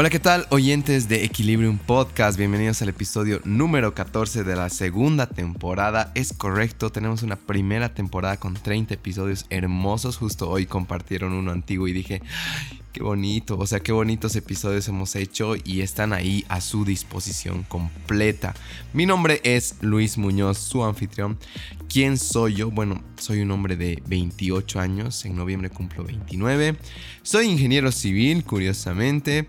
Hola, ¿qué tal oyentes de Equilibrium Podcast? Bienvenidos al episodio número 14 de la segunda temporada. Es correcto, tenemos una primera temporada con 30 episodios hermosos. Justo hoy compartieron uno antiguo y dije, Qué bonito, o sea, qué bonitos episodios hemos hecho y están ahí a su disposición completa. Mi nombre es Luis Muñoz, su anfitrión. ¿Quién soy yo? Bueno, soy un hombre de 28 años, en noviembre cumplo 29. Soy ingeniero civil, curiosamente.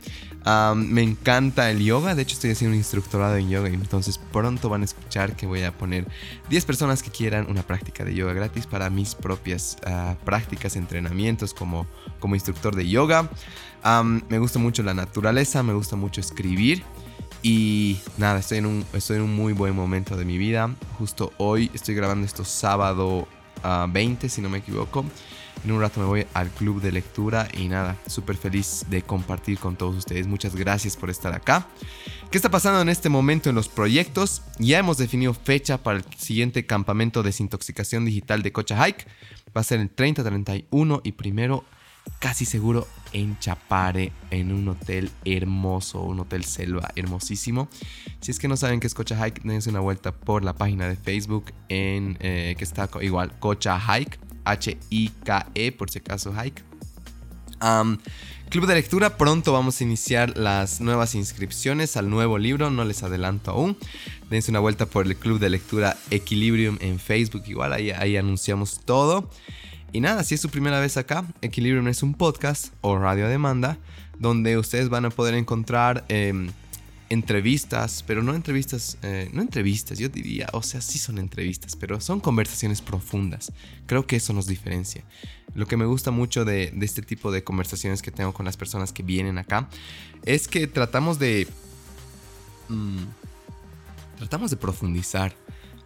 me encanta el yoga, de hecho estoy haciendo un instructorado en yoga entonces pronto van a escuchar que voy a poner 10 personas que quieran una práctica de yoga gratis para mis propias ah, prácticas, entrenamientos como, como instructor de yoga me gusta mucho la naturaleza, me gusta mucho escribir. Y nada, estoy en, un, estoy en un muy buen momento de mi vida. Justo hoy estoy grabando esto sábado 20, ah, si no me equivoco. En un rato me voy al club de lectura y nada, súper feliz de compartir con todos ustedes. Muchas gracias por estar acá. ¿Qué está pasando en este momento en los proyectos? Ya hemos definido fecha para el siguiente campamento de desintoxicación digital de Cocha Hike. Va a ser el 30, 31 y primero casi seguro en Chapare, en un hotel hermoso, un hotel selva hermosísimo. Si es que no saben qué es Cocha Hike, dense una vuelta por la página de Facebook en, eh, que está igual, Cocha Hike, H-I-K-E, por si acaso Hike. Club de lectura, pronto vamos a iniciar las nuevas inscripciones al nuevo libro, no les adelanto aún. Dense una vuelta por el Club de Lectura Equilibrium en Facebook, igual ahí, ahí anunciamos todo. Y nada, si es su primera vez acá, Equilibrium es un podcast o radio a demanda donde ustedes van a poder encontrar em, entrevistas, pero no entrevistas, eh, no entrevistas, yo diría, o sea, sí son entrevistas, pero son conversaciones profundas. Creo que eso nos diferencia. Lo que me gusta mucho de, este tipo de conversaciones que tengo con las personas que vienen acá es que tratamos de... Mm, tratamos de profundizar,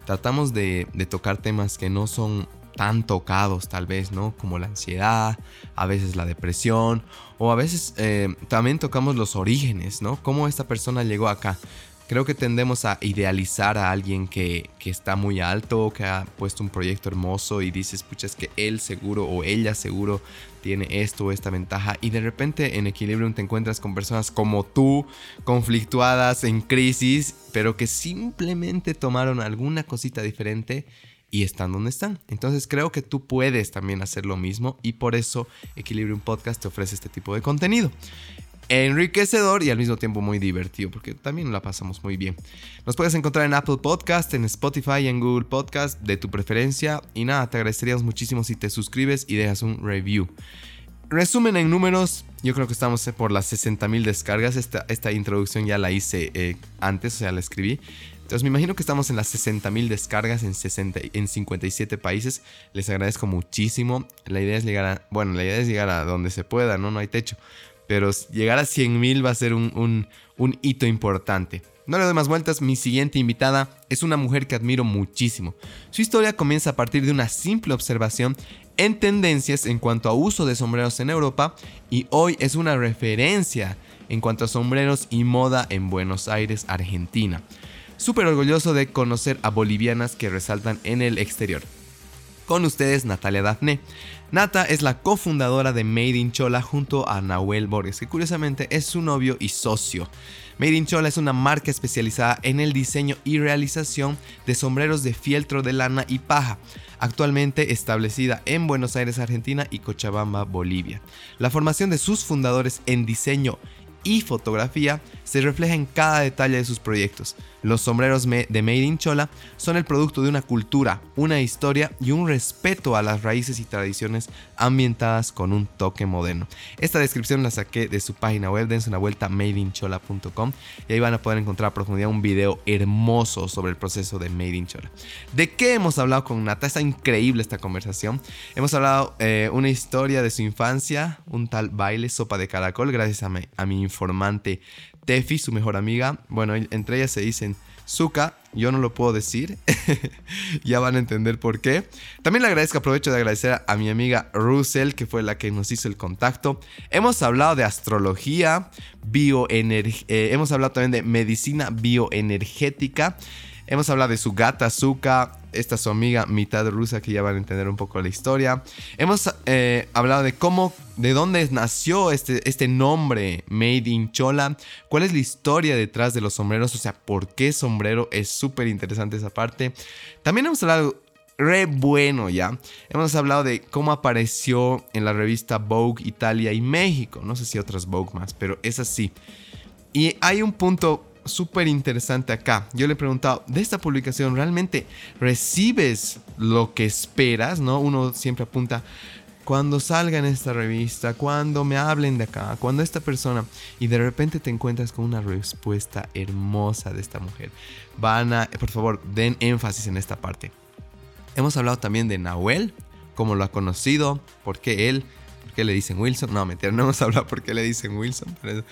tratamos de tocar temas que no son tan tocados tal vez, ¿no? Como la ansiedad, a veces la depresión, o a veces eh, también tocamos los orígenes, ¿no? Cómo esta persona llegó acá. Creo que tendemos a idealizar a alguien que, que, está muy alto, que ha puesto un proyecto hermoso y dices, pucha, es que él seguro o ella seguro tiene esto o esta ventaja. Y de repente en Equilibrium te encuentras con personas como tú, conflictuadas, en crisis, pero que simplemente tomaron alguna cosita diferente y están donde están. Entonces creo que tú puedes también hacer lo mismo y por eso Equilibrium Podcast te ofrece este tipo de contenido. Enriquecedor y al mismo tiempo muy divertido porque también la pasamos muy bien. Nos puedes encontrar en Apple Podcast, en Spotify en Google Podcast de tu preferencia. Y nada, te agradeceríamos muchísimo si te suscribes y dejas un review. Resumen en números, yo creo que estamos por las 60.000 descargas. Esta, esta introducción ya la hice eh, antes, o sea, la escribí. Entonces me imagino que estamos en las 60.000 descargas en, 60, en 57 países. Les agradezco muchísimo. La idea es llegar a, bueno, la idea es llegar a donde se pueda, ¿no? No hay techo. Pero llegar a 100.000 va a ser un, un hito importante. No le doy más vueltas, mi siguiente invitada es una mujer que admiro muchísimo. Su historia comienza a partir de una simple observación en tendencias en cuanto a uso de sombreros en Europa y hoy es una referencia en cuanto a sombreros y moda en Buenos Aires, Argentina súper orgulloso de conocer a bolivianas que resaltan en el exterior. Con ustedes Natalia Dafne. Nata es la cofundadora de Made in Chola junto a Nahuel Borges, que curiosamente es su novio y socio. Made in Chola es una marca especializada en el diseño y realización de sombreros de fieltro de lana y paja, actualmente establecida en Buenos Aires, Argentina y Cochabamba, Bolivia. La formación de sus fundadores en diseño y fotografía se refleja en cada detalle de sus proyectos. Los sombreros de Made in Chola son el producto de una cultura, una historia y un respeto a las raíces y tradiciones ambientadas con un toque moderno. Esta descripción la saqué de su página web, dense una vuelta madeinchola.com y ahí van a poder encontrar a profundidad un video hermoso sobre el proceso de Made in Chola. ¿De qué hemos hablado con Nata? Está increíble esta conversación. Hemos hablado eh, una historia de su infancia, un tal baile, sopa de caracol, gracias a mi, a mi informante Tefi, su mejor amiga. Bueno, entre ellas se dicen Zuka, yo no lo puedo decir. ya van a entender por qué. También le agradezco, aprovecho de agradecer a mi amiga Russell, que fue la que nos hizo el contacto. Hemos hablado de astrología, bioenergía, eh, hemos hablado también de medicina bioenergética. Hemos hablado de su gata Zuka, esta su amiga mitad rusa que ya van a entender un poco la historia. Hemos eh, hablado de cómo, de dónde nació este, este nombre Made in Chola, cuál es la historia detrás de los sombreros, o sea, por qué sombrero, es súper interesante esa parte. También hemos hablado re bueno ya. Hemos hablado de cómo apareció en la revista Vogue Italia y México. No sé si otras Vogue más, pero es así. Y hay un punto súper interesante acá. Yo le he preguntado, de esta publicación, ¿realmente recibes lo que esperas? ¿No? Uno siempre apunta, cuando salga en esta revista, cuando me hablen de acá, cuando esta persona, y de repente te encuentras con una respuesta hermosa de esta mujer. Van a, por favor, den énfasis en esta parte. Hemos hablado también de Nahuel, cómo lo ha conocido, por qué él, qué le dicen Wilson. No, mentira, no hemos hablado por qué le dicen Wilson, pero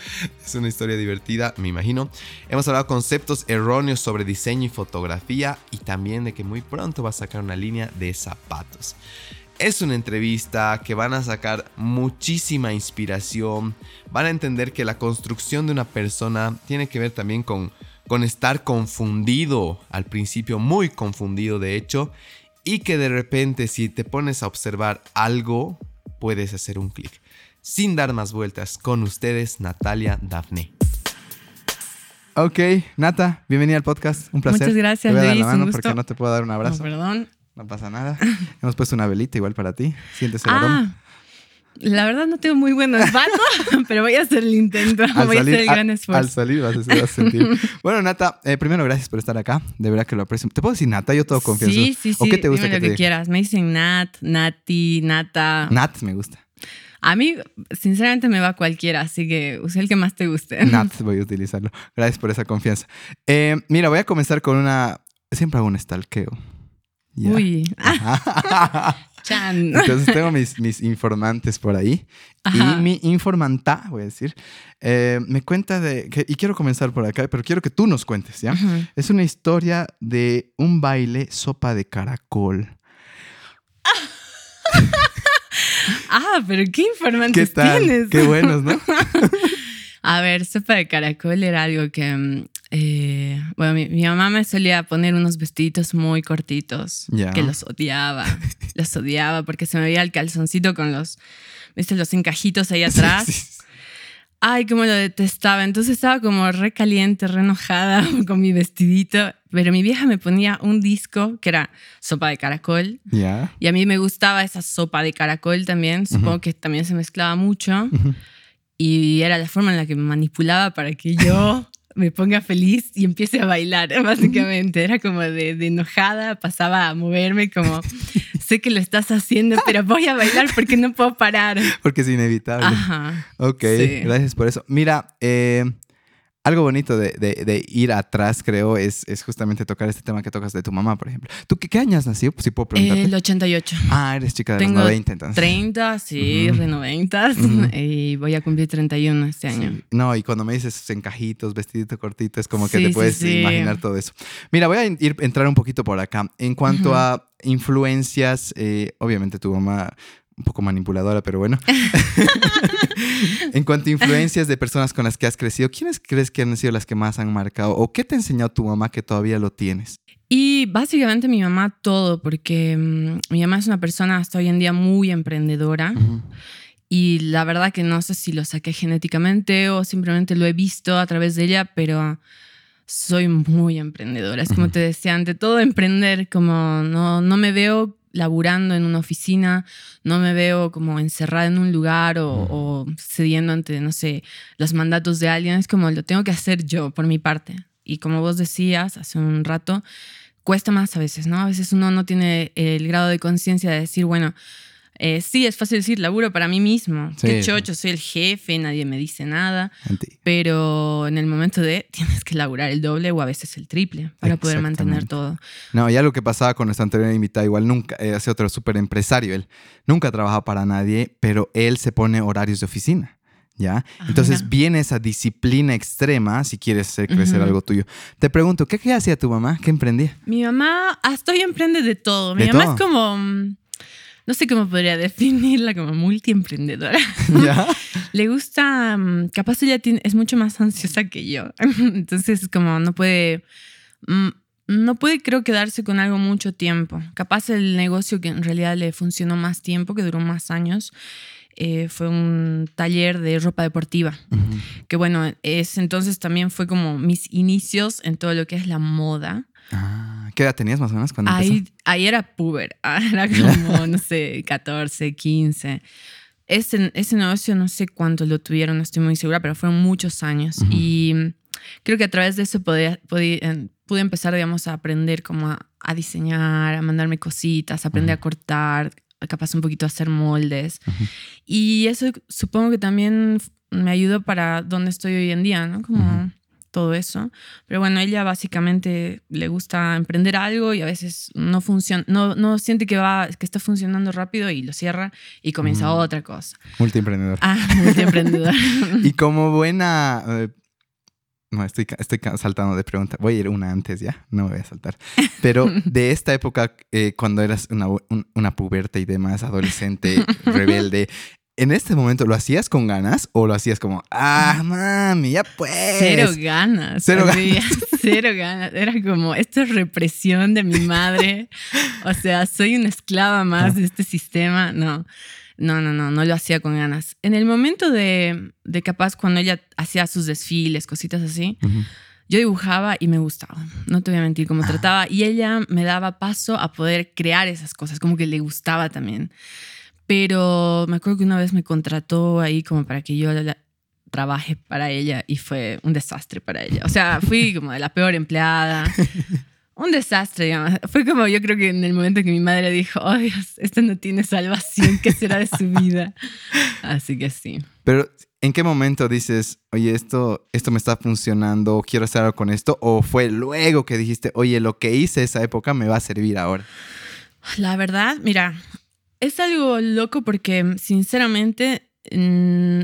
es una historia divertida, me imagino. Hemos hablado conceptos erróneos sobre diseño y fotografía y también de que muy pronto va a sacar una línea de zapatos. Es una entrevista que van a sacar muchísima inspiración, van a entender que la construcción de una persona tiene que ver también con, con estar confundido, al principio muy confundido de hecho, y que de repente si te pones a observar algo, puedes hacer un clic. Sin dar más vueltas, con ustedes Natalia Dafne. Ok, Nata, bienvenida al podcast. Un placer. Muchas gracias, Te voy a dar Luis. la mano un porque no te puedo dar un abrazo. No, perdón. No pasa nada. Hemos puesto una velita igual para ti. Sientes el Ah, aroma. La verdad no tengo muy buen olfato, pero voy a hacer el intento. Al voy a hacer el a- gran al esfuerzo. salir vas a, vas a sentir. bueno, Nata, eh, primero gracias por estar acá. De verdad que lo aprecio. ¿Te puedo decir Nata? Yo todo confianza. Sí, sí, sí. ¿O qué te gusta dime que lo te que quieras. Me dicen Nat, Nati, Nata. Nat me gusta. A mí, sinceramente, me va cualquiera, así que usa el que más te guste. Nat voy a utilizarlo. Gracias por esa confianza. Eh, mira, voy a comenzar con una... Siempre hago un stalkeo. Ya. Uy. Chan. Entonces tengo mis, mis informantes por ahí. Ajá. Y mi informanta, voy a decir, eh, me cuenta de... que- y quiero comenzar por acá, pero quiero que tú nos cuentes, ¿ya? Es una historia de un baile sopa de caracol. Ah, pero qué ¿Qué informantes tal? tienes. Qué buenos, ¿no? A ver, sopa de caracol era algo que, mm, eh, bueno, mi, mi mamá me solía poner unos vestiditos muy cortitos, Ya. que los odiaba, los odiaba porque se me veía el calzoncito con los, viste, los encajitos ahí atrás. Sí, sí. Ay, cómo lo detestaba. Entonces estaba como re caliente, re enojada con mi vestidito, pero mi vieja me ponía un disco que era sopa de caracol. Ya. Y a mí me gustaba esa sopa de caracol también. Supongo que también se mezclaba mucho. Ujú. Y era la forma en la que me manipulaba para que yo me ponga feliz y empiece a bailar, básicamente. Era como de, de enojada, pasaba a moverme como, sé que lo estás haciendo, pero voy a bailar porque no puedo parar. Porque es inevitable. Ajá. Ok, Sí. gracias por eso. Mira, eh, algo bonito de, de- de ir atrás, creo, es, es justamente tocar este tema que tocas de tu mamá, por ejemplo. ¿Tú qué, qué año has nacido? Si puedo preguntarte. El 88. Ah, eres chica de Tengo los 90, entonces. 30, sí, Ujú. de 90. Ujú. Y voy a cumplir 31 este año. Sí. No, y cuando me dices esos encajitos, vestidito cortito, es como que Sí, te puedes sí. imaginar todo eso. Mira, voy a ir entrar un poquito por acá. En cuanto a influencias, eh, obviamente tu mamá un poco manipuladora, pero bueno. en cuanto a influencias de personas con las que has crecido, ¿quiénes crees que han sido las que más han marcado? ¿O qué te ha enseñado tu mamá que todavía lo tienes? Y básicamente mi mamá todo, porque mm, mi mamá es una persona hasta hoy en día muy emprendedora. Y la verdad que no sé si lo saqué genéticamente o simplemente lo he visto a través de ella, pero soy muy emprendedora. Es como te decía, ante todo emprender, como no, no me veo laburando en una oficina, no me veo como encerrada en un lugar o, o cediendo ante, no sé, los mandatos de alguien. Es como lo tengo que hacer yo por mi parte. Y como vos decías hace un rato, cuesta más a veces, ¿no? A veces uno no tiene el grado de conciencia de decir, bueno, eh, sí, es fácil decir, laburo para mí mismo. Sí. Qué chocho, soy el jefe, nadie me dice nada. Pero en el momento de tienes que laburar el doble o a veces el triple para poder mantener todo. No, ya lo que pasaba con nuestra anterior invitada, igual nunca, eh, hace otro súper empresario, él nunca ha trabajado para nadie, pero él se pone horarios de oficina, ¿ya? Entonces Ajá. viene esa disciplina extrema si quieres hacer crecer algo tuyo. Te pregunto, ¿qué, qué hacía tu mamá? ¿Qué emprendía? Mi mamá hasta hoy emprende de todo. Mi ¿De mamá todo? es como, mm, no sé cómo podría definirla, como multiemprendedora. ¿Ya? Le gusta, mm, capaz ella tiene- es mucho más ansiosa que yo. Entonces, como no puede, mm, no puede, creo, quedarse con algo mucho tiempo. Capaz el negocio que en realidad le funcionó más tiempo, que duró más años, eh, fue un taller de ropa deportiva. Que bueno, es entonces también fue como mis inicios en todo lo que es la moda. Ah, ¿Qué edad tenías más o menos cuando Ahí, empezó? ahí era puber, era como, no sé, 14, 15. Ese, ese negocio no sé cuánto lo tuvieron, no estoy muy segura, pero fueron muchos años. Y creo que a través de eso podía, podía- eh, pude empezar, digamos, a aprender como a, a diseñar, a mandarme cositas, a aprender Ujú. a cortar, capaz un poquito a hacer moldes. Y eso supongo que también me ayudó para donde estoy hoy en día, ¿no? Como. Todo eso. Pero bueno, ella básicamente le gusta emprender algo y a veces no funciona, no, no siente que va, que está funcionando rápido y lo cierra y comienza Mm. otra cosa. Multiemprendedor. Ah, multiemprendedor. Y como buena... eh, no, estoy, estoy saltando de pregunta. Voy a ir una antes ya, no me voy a saltar. Pero de esta época, eh, cuando eras una, un- una puberta y demás, adolescente, rebelde, ¿en este momento lo hacías con ganas o lo hacías como, ah, mami, ya pues? Cero ganas. Cero así, Cero ganas. Era como, esto es represión de mi madre. O sea, soy una esclava más de este sistema. No, no, no, no, no lo hacía con ganas. En el momento de, de capaz cuando ella hacía sus desfiles, cositas así, Ujú. yo dibujaba y me gustaba. No te voy a mentir cómo trataba. Y ella me daba paso a poder crear esas cosas, como que le gustaba también. Pero me acuerdo que una vez me contrató ahí como para que yo la- trabaje para ella y fue un desastre para ella. O sea, fui como de la peor empleada. Un desastre, digamos. Fue como yo creo que en el momento que mi madre dijo, oh Dios, esto no tiene salvación, ¿qué será de su vida? Así que sí. Pero, ¿en qué momento dices, oye, esto, esto me está funcionando, quiero hacer algo con esto? ¿O fue luego que dijiste, oye, lo que hice esa época me va a servir ahora? La verdad, mira, es algo loco porque sinceramente mm,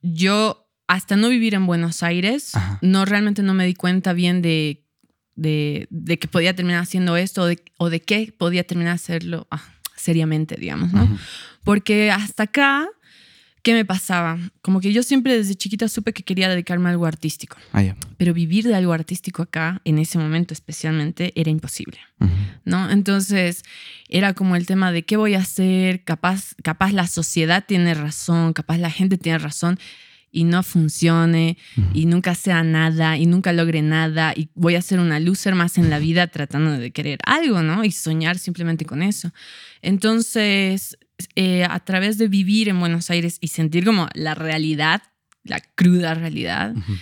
yo hasta no vivir en Buenos Aires, Ajá. no realmente no me di cuenta bien de, de, de que podía terminar haciendo esto o de, o de qué podía terminar hacerlo ah, seriamente, digamos, ¿no? Porque hasta acá, ¿qué me pasaba? Como que yo siempre desde chiquita supe que quería dedicarme a algo artístico, Ah, ya. pero vivir de algo artístico acá, en ese momento especialmente, era imposible. Ujú. ¿no? Entonces era como el tema de qué voy a hacer, capaz, capaz la sociedad tiene razón, capaz la gente tiene razón y no funcione Ujú. y nunca sea nada y nunca logre nada y voy a ser una loser más en la vida tratando de querer algo, ¿no? Y soñar simplemente con eso. Entonces, eh, a través de vivir en Buenos Aires y sentir como la realidad, la cruda realidad, Ujú.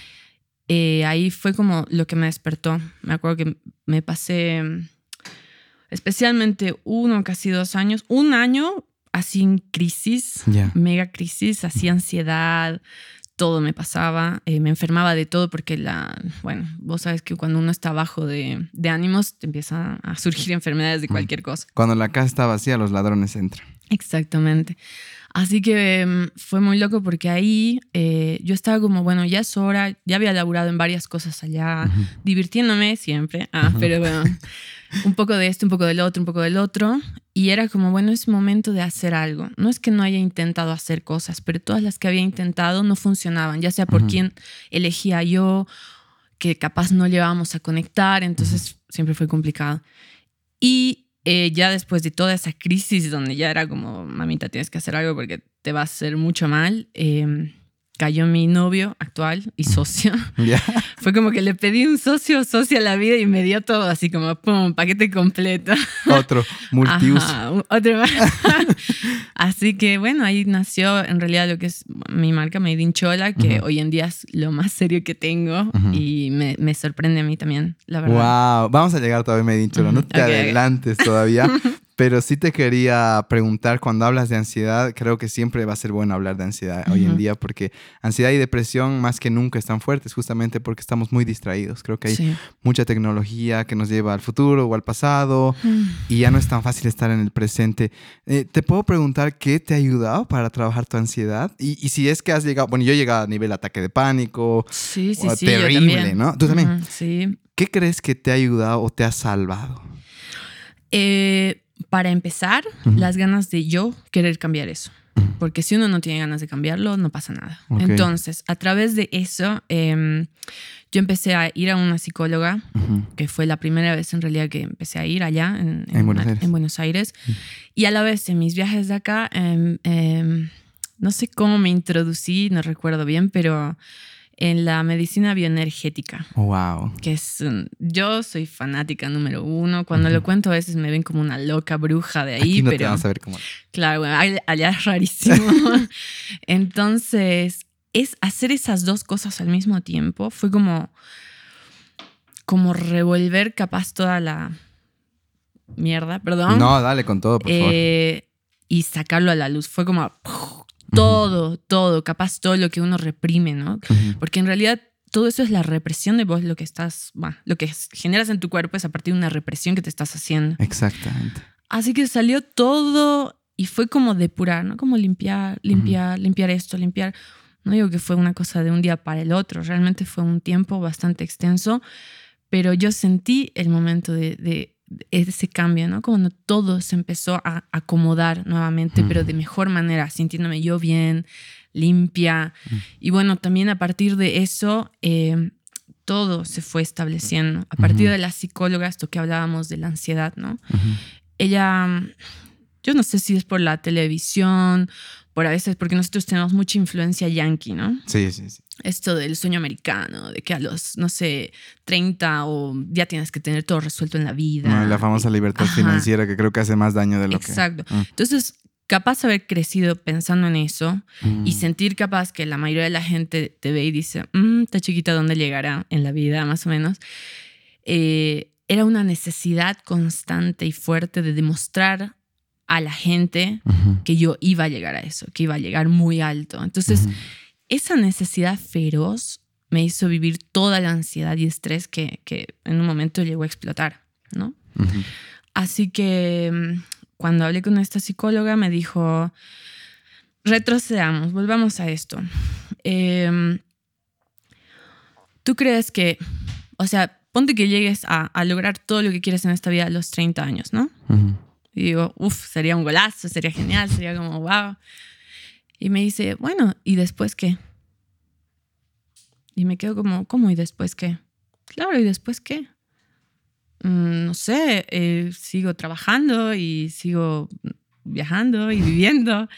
eh, ahí fue como lo que me despertó. Me acuerdo que me pasé mm, especialmente uno, casi dos años, un año así en crisis, Ya. mega crisis, así ansiedad, todo me pasaba, eh, me enfermaba de todo porque la, bueno, vos sabes que cuando uno está bajo de, de ánimos te empiezan a surgir enfermedades de cualquier cosa. Cuando la casa está vacía, los ladrones entran. Exactamente. Así que mm, fue muy loco porque ahí eh, yo estaba como, bueno, ya es hora, ya había laburado en varias cosas allá, Ujú. divirtiéndome siempre, ah, pero bueno, un poco de esto, un poco del otro, un poco del otro, y era como, bueno, es momento de hacer algo. No es que no haya intentado hacer cosas, pero todas las que había intentado no funcionaban, ya sea por Ujú. quién elegía yo, que capaz no llevábamos a conectar, entonces siempre fue complicado. Y eh, ya después de toda esa crisis donde ya era como, mamita, tienes que hacer algo porque te va a hacer mucho mal, eh, cayó mi novio actual y socio. Ya. Fue como que le pedí un socio o socia a la vida y me dio todo, así como, pum, paquete completo. Otro. Multiuso. Ajá, otro más. Así que bueno, ahí nació en realidad lo que es mi marca Made in Chola, que hoy en día es lo más serio que tengo y me, me sorprende a mí también, la verdad. Wow. Vamos a llegar todavía, me he dicho. No Ujú. te adelantes todavía. Pero sí te quería preguntar, cuando hablas de ansiedad, creo que siempre va a ser bueno hablar de ansiedad hoy en día, porque ansiedad y depresión más que nunca están fuertes, justamente porque estamos muy distraídos. Creo que hay Sí. mucha tecnología que nos lleva al futuro o al pasado Mm. y ya no es tan fácil estar en el presente. Eh, ¿Te puedo preguntar qué te ha ayudado para trabajar tu ansiedad? Y, y si es que has llegado, bueno, yo he llegado a nivel ataque de pánico, Sí, sí, o sí. terrible. ¿no? ¿Tú también? Sí. ¿qué crees que te ha ayudado o te ha salvado? Eh, para empezar, las ganas de yo querer cambiar eso. Porque si uno no tiene ganas de cambiarlo, no pasa nada. Entonces, a través de eso, em, yo empecé a ir a una psicóloga, que fue la primera vez en realidad que empecé a ir allá en, En Buenos Aires. en Buenos Aires. Y a la vez, en mis viajes de acá, em, em, no sé cómo me introducí, no recuerdo bien, pero en la medicina bioenergética Wow. que es un- yo soy fanática número uno. Cuando lo cuento a veces me ven como una loca bruja de ahí, Aquí no te pero vamos a ver cómo. claro, allá es rarísimo. Entonces, es hacer esas dos cosas al mismo tiempo fue como como revolver capaz toda la mierda, perdón. No, dale con todo, por favor. Eh, y sacarlo a la luz. Fue como todo, todo, capaz todo lo que uno reprime, ¿no? Porque en realidad todo eso es la represión de vos, lo que estás, bah, lo que generas en tu cuerpo es a partir de una represión que te estás haciendo. Exactamente. Así que salió todo y fue como depurar, ¿no? Como limpiar, limpiar, limpiar esto, limpiar. No digo que fue una cosa de un día para el otro, realmente fue un tiempo bastante extenso, pero yo sentí el momento de ese cambio, ¿no? Cuando todo se empezó a acomodar nuevamente, pero de mejor manera, sintiéndome yo bien, limpia. Y bueno, también a partir de eso, eh, todo se fue estableciendo. A partir de la psicóloga, esto que hablábamos de la ansiedad, ¿no? Ella, mm, yo no sé si es por la televisión, por a veces, porque nosotros tenemos mucha influencia yankee, ¿no? Sí, sí, sí. Esto del sueño americano, de que a los, no sé, 30 o ya tienes que tener todo resuelto en la vida. La famosa libertad Ajá. financiera que creo que hace más daño de lo Exacto. que. Mm. Entonces, capaz de haber crecido pensando en eso Mm. y sentir capaz que la mayoría de la gente te ve y dice, "Mm, esta chiquita, ¿dónde llegará en la vida, más o menos? Eh, era una necesidad constante y fuerte de demostrar a la gente Ujú. que yo iba a llegar a eso, que iba a llegar muy alto. Entonces, Ujú. Esa necesidad feroz me hizo vivir toda la ansiedad y estrés que, que en un momento llegó a explotar, ¿no? Así que mm, cuando hablé con esta psicóloga me dijo, retrocedamos, volvamos a esto. Em, ¿Tú crees que, o sea, ponte que llegues a, a lograr todo lo que quieres en esta vida a los 30 años, ¿no? Y digo, uff, sería un golazo, sería genial, sería como, wow. Y me dice, bueno, ¿y después qué? Y me quedo como, ¿cómo y después qué? Claro, ¿y después qué? Mm, no sé, eh, sigo trabajando y sigo viajando y viviendo.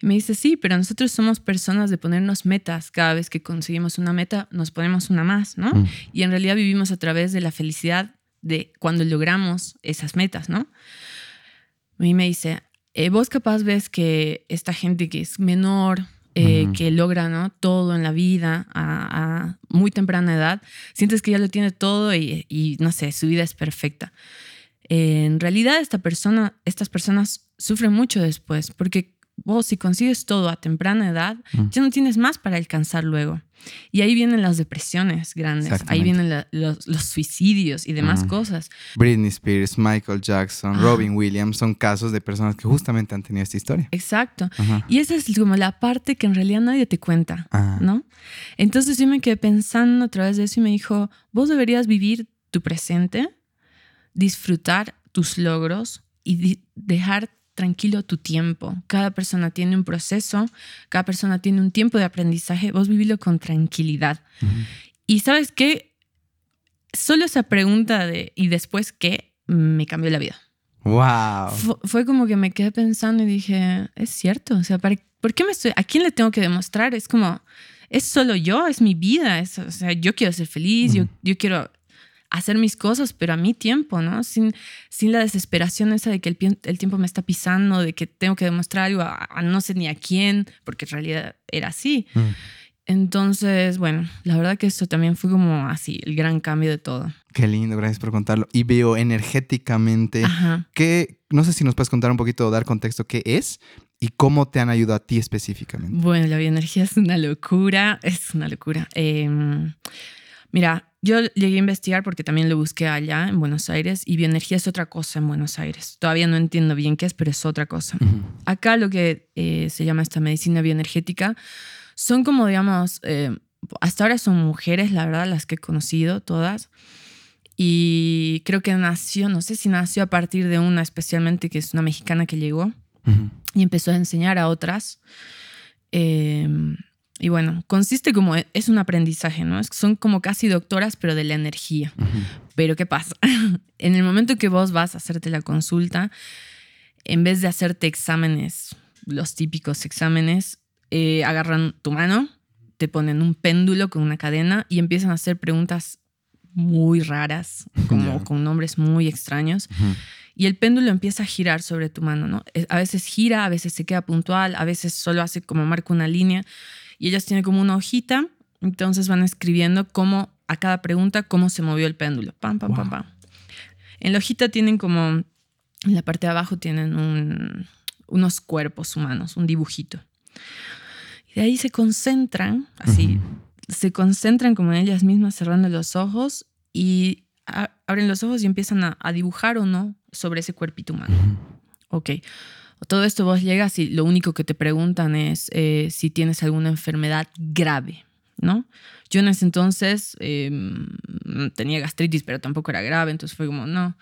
Y me dice, sí, pero nosotros somos personas de ponernos metas. Cada vez que conseguimos una meta, nos ponemos una más, ¿no? Mm. Y en realidad vivimos a través de la felicidad de cuando logramos esas metas, ¿no? A mí me dice, eh, vos capaz ves que esta gente que es menor, eh, que logra ¿no? todo en la vida a, a muy temprana edad, sientes que ya lo tiene todo y, y, no sé, su vida es perfecta. Eh, en realidad esta persona, estas personas sufren mucho después, porque vos si consigues todo a temprana edad, Mm. ya no tienes más para alcanzar luego. Y ahí vienen las depresiones grandes, ahí vienen la- los, los suicidios y demás Mm. cosas. Britney Spears, Michael Jackson, Ah. Robin Williams son casos de personas que justamente han tenido esta historia. Exacto. Ajá. Y esa es como la parte que en realidad nadie te cuenta, Ah. ¿no? Entonces yo me quedé pensando a través de eso y me dijo, vos deberías vivir tu presente, disfrutar tus logros y dejar tranquilo tu tiempo. Cada persona tiene un proceso, cada persona tiene un tiempo de aprendizaje, vos vivilo con tranquilidad. Y sabes qué, solo esa pregunta de ¿y después qué? me cambió la vida. Wow. Fu- fue como que me quedé pensando y dije, es cierto, o sea, ¿para- ¿por qué me estoy, a quién le tengo que demostrar? Es como, es solo yo, es mi vida, es, o sea, yo quiero ser feliz, yo, yo quiero hacer mis cosas, pero a mi tiempo, ¿no? Sin, sin la desesperación esa de que el, el tiempo me está pisando, de que tengo que demostrar algo a, a no sé ni a quién, porque en realidad era así. Mm. Entonces, bueno, la verdad que esto también fue como así, el gran cambio de todo. Qué lindo, gracias por contarlo. Y veo energéticamente que, no sé si nos puedes contar un poquito dar contexto qué es y cómo te han ayudado a ti específicamente. Bueno, la bioenergía es una locura, es una locura. Eh, mira, yo llegué a investigar porque también lo busqué allá en Buenos Aires y bioenergía es otra cosa en Buenos Aires. Todavía no entiendo bien qué es, pero es otra cosa. Ujú. Acá lo que eh, se llama esta medicina bioenergética son como, digamos, eh, hasta ahora son mujeres, la verdad, las que he conocido todas. Y creo que nació, no sé si nació a partir de una especialmente que es una mexicana que llegó Ujú. y empezó a enseñar a otras. Eh, y bueno, consiste como, es un aprendizaje, ¿no? Son como casi doctoras, pero de la energía. Pero ¿qué pasa? en el momento que vos vas a hacerte la consulta, en vez de hacerte exámenes, los típicos exámenes, eh, agarran tu mano, te ponen un péndulo con una cadena y empiezan a hacer preguntas muy raras, como con nombres muy extraños. Y el péndulo empieza a girar sobre tu mano, ¿no? A veces gira, a veces se queda puntual, a veces solo hace como marca una línea y ellas tienen como una hojita, entonces van escribiendo cómo a cada pregunta cómo se movió el péndulo. Pam, pam, pam, pam. En la hojita tienen como, en la parte de abajo tienen unos cuerpos humanos, un dibujito. Y de ahí se concentran, así, se concentran como en ellas mismas cerrando los ojos y abren los ojos y empiezan a, dibujar o no sobre ese cuerpito humano. Ok todo esto vos llegas y lo único que te preguntan es eh, si tienes alguna enfermedad grave, ¿no? Yo en ese entonces em, tenía gastritis, pero tampoco era grave, entonces fue como, no.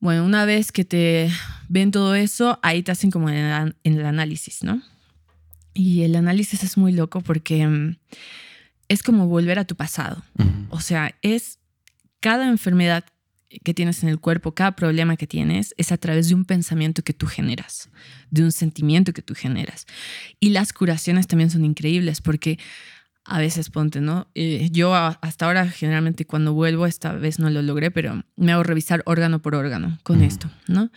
Bueno, una vez que te ven todo eso, ahí te hacen como en el, análisis, ¿no? Y el análisis es muy loco porque em, es como volver a tu pasado. O sea, es cada enfermedad que tienes en el cuerpo, cada problema que tienes, es a través de un pensamiento que tú generas, de un sentimiento que tú generas. Y las curaciones también son increíbles porque a veces ponte, ¿no? Eh, yo hasta ahora generalmente cuando vuelvo, esta vez no lo logré, pero me hago revisar órgano por órgano con esto, ¿no?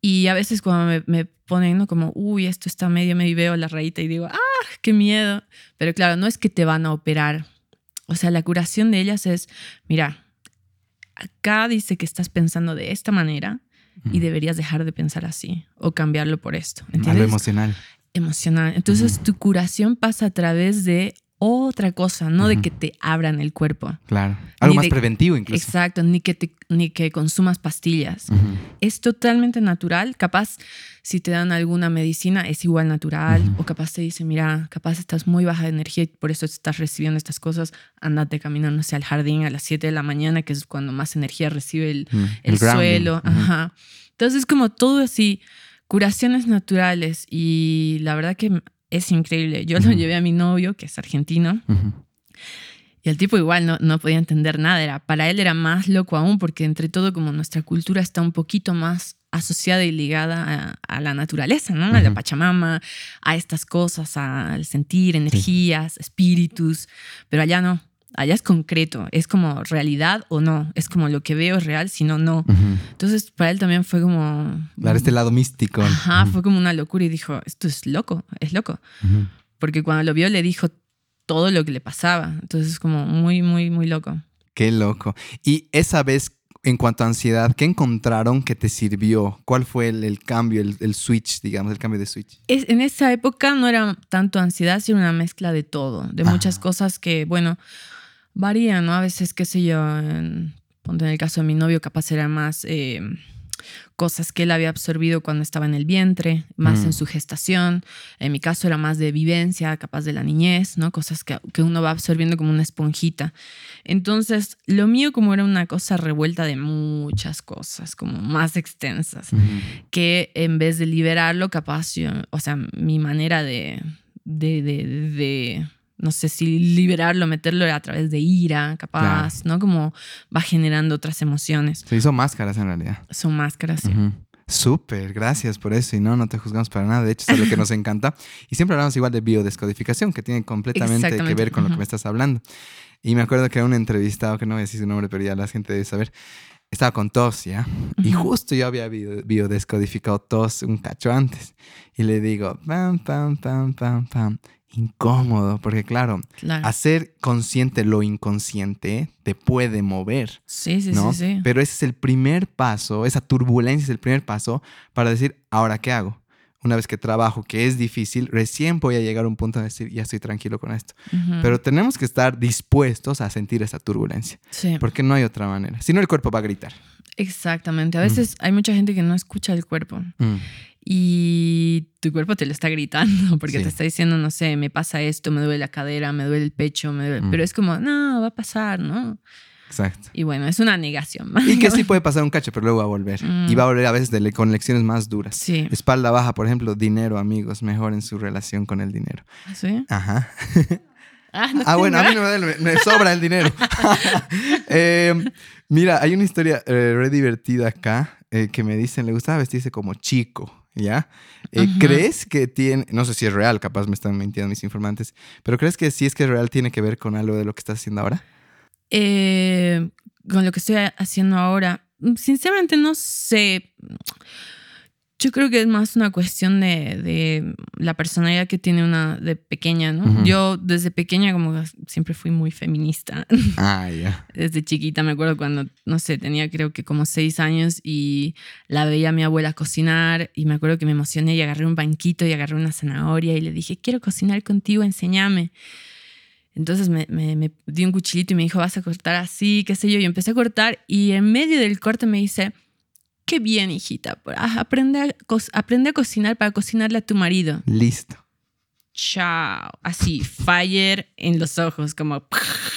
Y a veces cuando me, me, ponen, ¿no? Como, uy, esto está medio, medio, veo la rayita y digo, ah, qué miedo. Pero claro, no es que te van a operar. O sea, la curación de ellas es, mira, acá dice que estás pensando de esta manera y deberías dejar de pensar así o cambiarlo por esto. Algo emocional. Emocional. Entonces tu curación pasa a través de otra cosa, no de que te abran el cuerpo. Claro. Algo más preventivo incluso. Exacto, ni que, te, ni que consumas pastillas. Es totalmente natural. Capaz, si te dan alguna medicina, es igual natural. O capaz te dice, mira, capaz estás muy baja de energía y por eso estás recibiendo estas cosas. Andate caminando hacia el jardín a las 7 de la mañana, que es cuando más energía recibe el, el, suelo. Ajá. Entonces, como todo así, curaciones naturales. Y la verdad que es increíble. Yo lo llevé a mi novio, que es argentino. Y el tipo igual no, no podía entender nada. Era, para él era más loco aún, porque entre todo como nuestra cultura está un poquito más asociada y ligada a, la naturaleza, ¿no? A la Pachamama, a estas cosas, al sentir energías, espíritus. Pero allá no allá es concreto, es como realidad o no, es como lo que veo es real, si no, no. Entonces, para él también fue como... Claro, este lado místico. Ajá, fue como una locura y dijo, esto es loco, es loco. Porque cuando lo vio le dijo todo lo que le pasaba. Entonces, es como muy, muy, muy loco. Qué loco. Y esa vez, en cuanto a ansiedad, ¿qué encontraron que te sirvió? ¿Cuál fue el, cambio, el, switch, digamos, el cambio de switch? Es, en esa época no era tanto ansiedad, sino una mezcla de todo, de muchas cosas que, bueno, varía, ¿no? A veces, qué sé yo, en, ponte en el caso de mi novio, capaz era más eh, cosas que él había absorbido cuando estaba en el vientre, más en mm. su gestación. En mi caso era más de vivencia, capaz de la niñez, ¿no? Cosas que, que, uno va absorbiendo como una esponjita. Entonces, lo mío como era una cosa revuelta de muchas cosas, como más extensas, que en vez de liberarlo, capaz yo, o sea, mi manera de, de, de no sé si liberarlo, meterlo a través de ira, capaz, ¿no? Como va generando otras emociones. Sí, son máscaras en realidad. Son máscaras, sí. Súper, gracias por eso. Y no, no te juzgamos para nada. De hecho, es lo que nos encanta. Y siempre hablamos igual de biodescodificación, que tiene completamente que ver con lo que me estás hablando. Y me acuerdo que era un entrevistado, que no voy a decir su nombre, pero ya la gente debe saber, estaba con tos, ¿ya? Y justo yo había biodescodificado tos un cacho antes. Y le digo, pam, pam, pam, pam, pam incómodo, porque claro, hacer consciente lo inconsciente te puede mover. Sí, sí, sí, sí. Pero ese es el primer paso, esa turbulencia es el primer paso para decir, ¿ahora qué hago? Una vez que trabajo, que es difícil, recién voy a llegar a un punto de decir, ya estoy tranquilo con esto. Pero tenemos que estar dispuestos a sentir esa turbulencia. Sí. Porque no hay otra manera. Si no, el cuerpo va a gritar. Exactamente. A veces hay mucha gente que no escucha el cuerpo. Mm y tu cuerpo te lo está gritando porque te está diciendo, no sé, me pasa esto, me duele la cadera, me duele el pecho, me duele... pero es como, no, va a pasar, ¿no? Exacto. Y bueno, es una negación. Y que sí puede pasar un cacho, pero luego va a volver. Mm. Y va a volver a veces de le- con lecciones más duras. Sí. Espalda baja, por ejemplo, dinero, amigos, mejoren su relación con el dinero. ¿Sí? Ajá. Ah, no Ah, bueno, a mí no me, sobra el dinero. Eh, mira, hay una historia eh, re divertida acá eh, que me dicen, le gustaba vestirse como chico, ¿ya? Eh. ¿Crees que tiene, no sé si es real, capaz me están mintiendo mis informantes, pero ¿crees que si es que es real tiene que ver con algo de lo que estás haciendo ahora? Eh, con lo que estoy haciendo ahora, sinceramente no sé. Yo creo que es más una cuestión de, de la personalidad que tiene una de pequeña, ¿no? Yo desde pequeña como siempre fui muy feminista. Ah, ya. Desde chiquita me acuerdo cuando, no sé, tenía creo que como seis años y la veía a mi abuela cocinar y me acuerdo que me emocioné y agarré un banquito y agarré una zanahoria y le dije, quiero cocinar contigo, enséñame. Entonces me, me, me dio un cuchillito y me dijo, vas a cortar así, qué sé yo. Y empecé a cortar y en medio del corte me dice, qué bien, hijita, aprende a, aprende a cocinar para cocinarle a tu marido. Listo. Chao. Así, fire en los ojos, como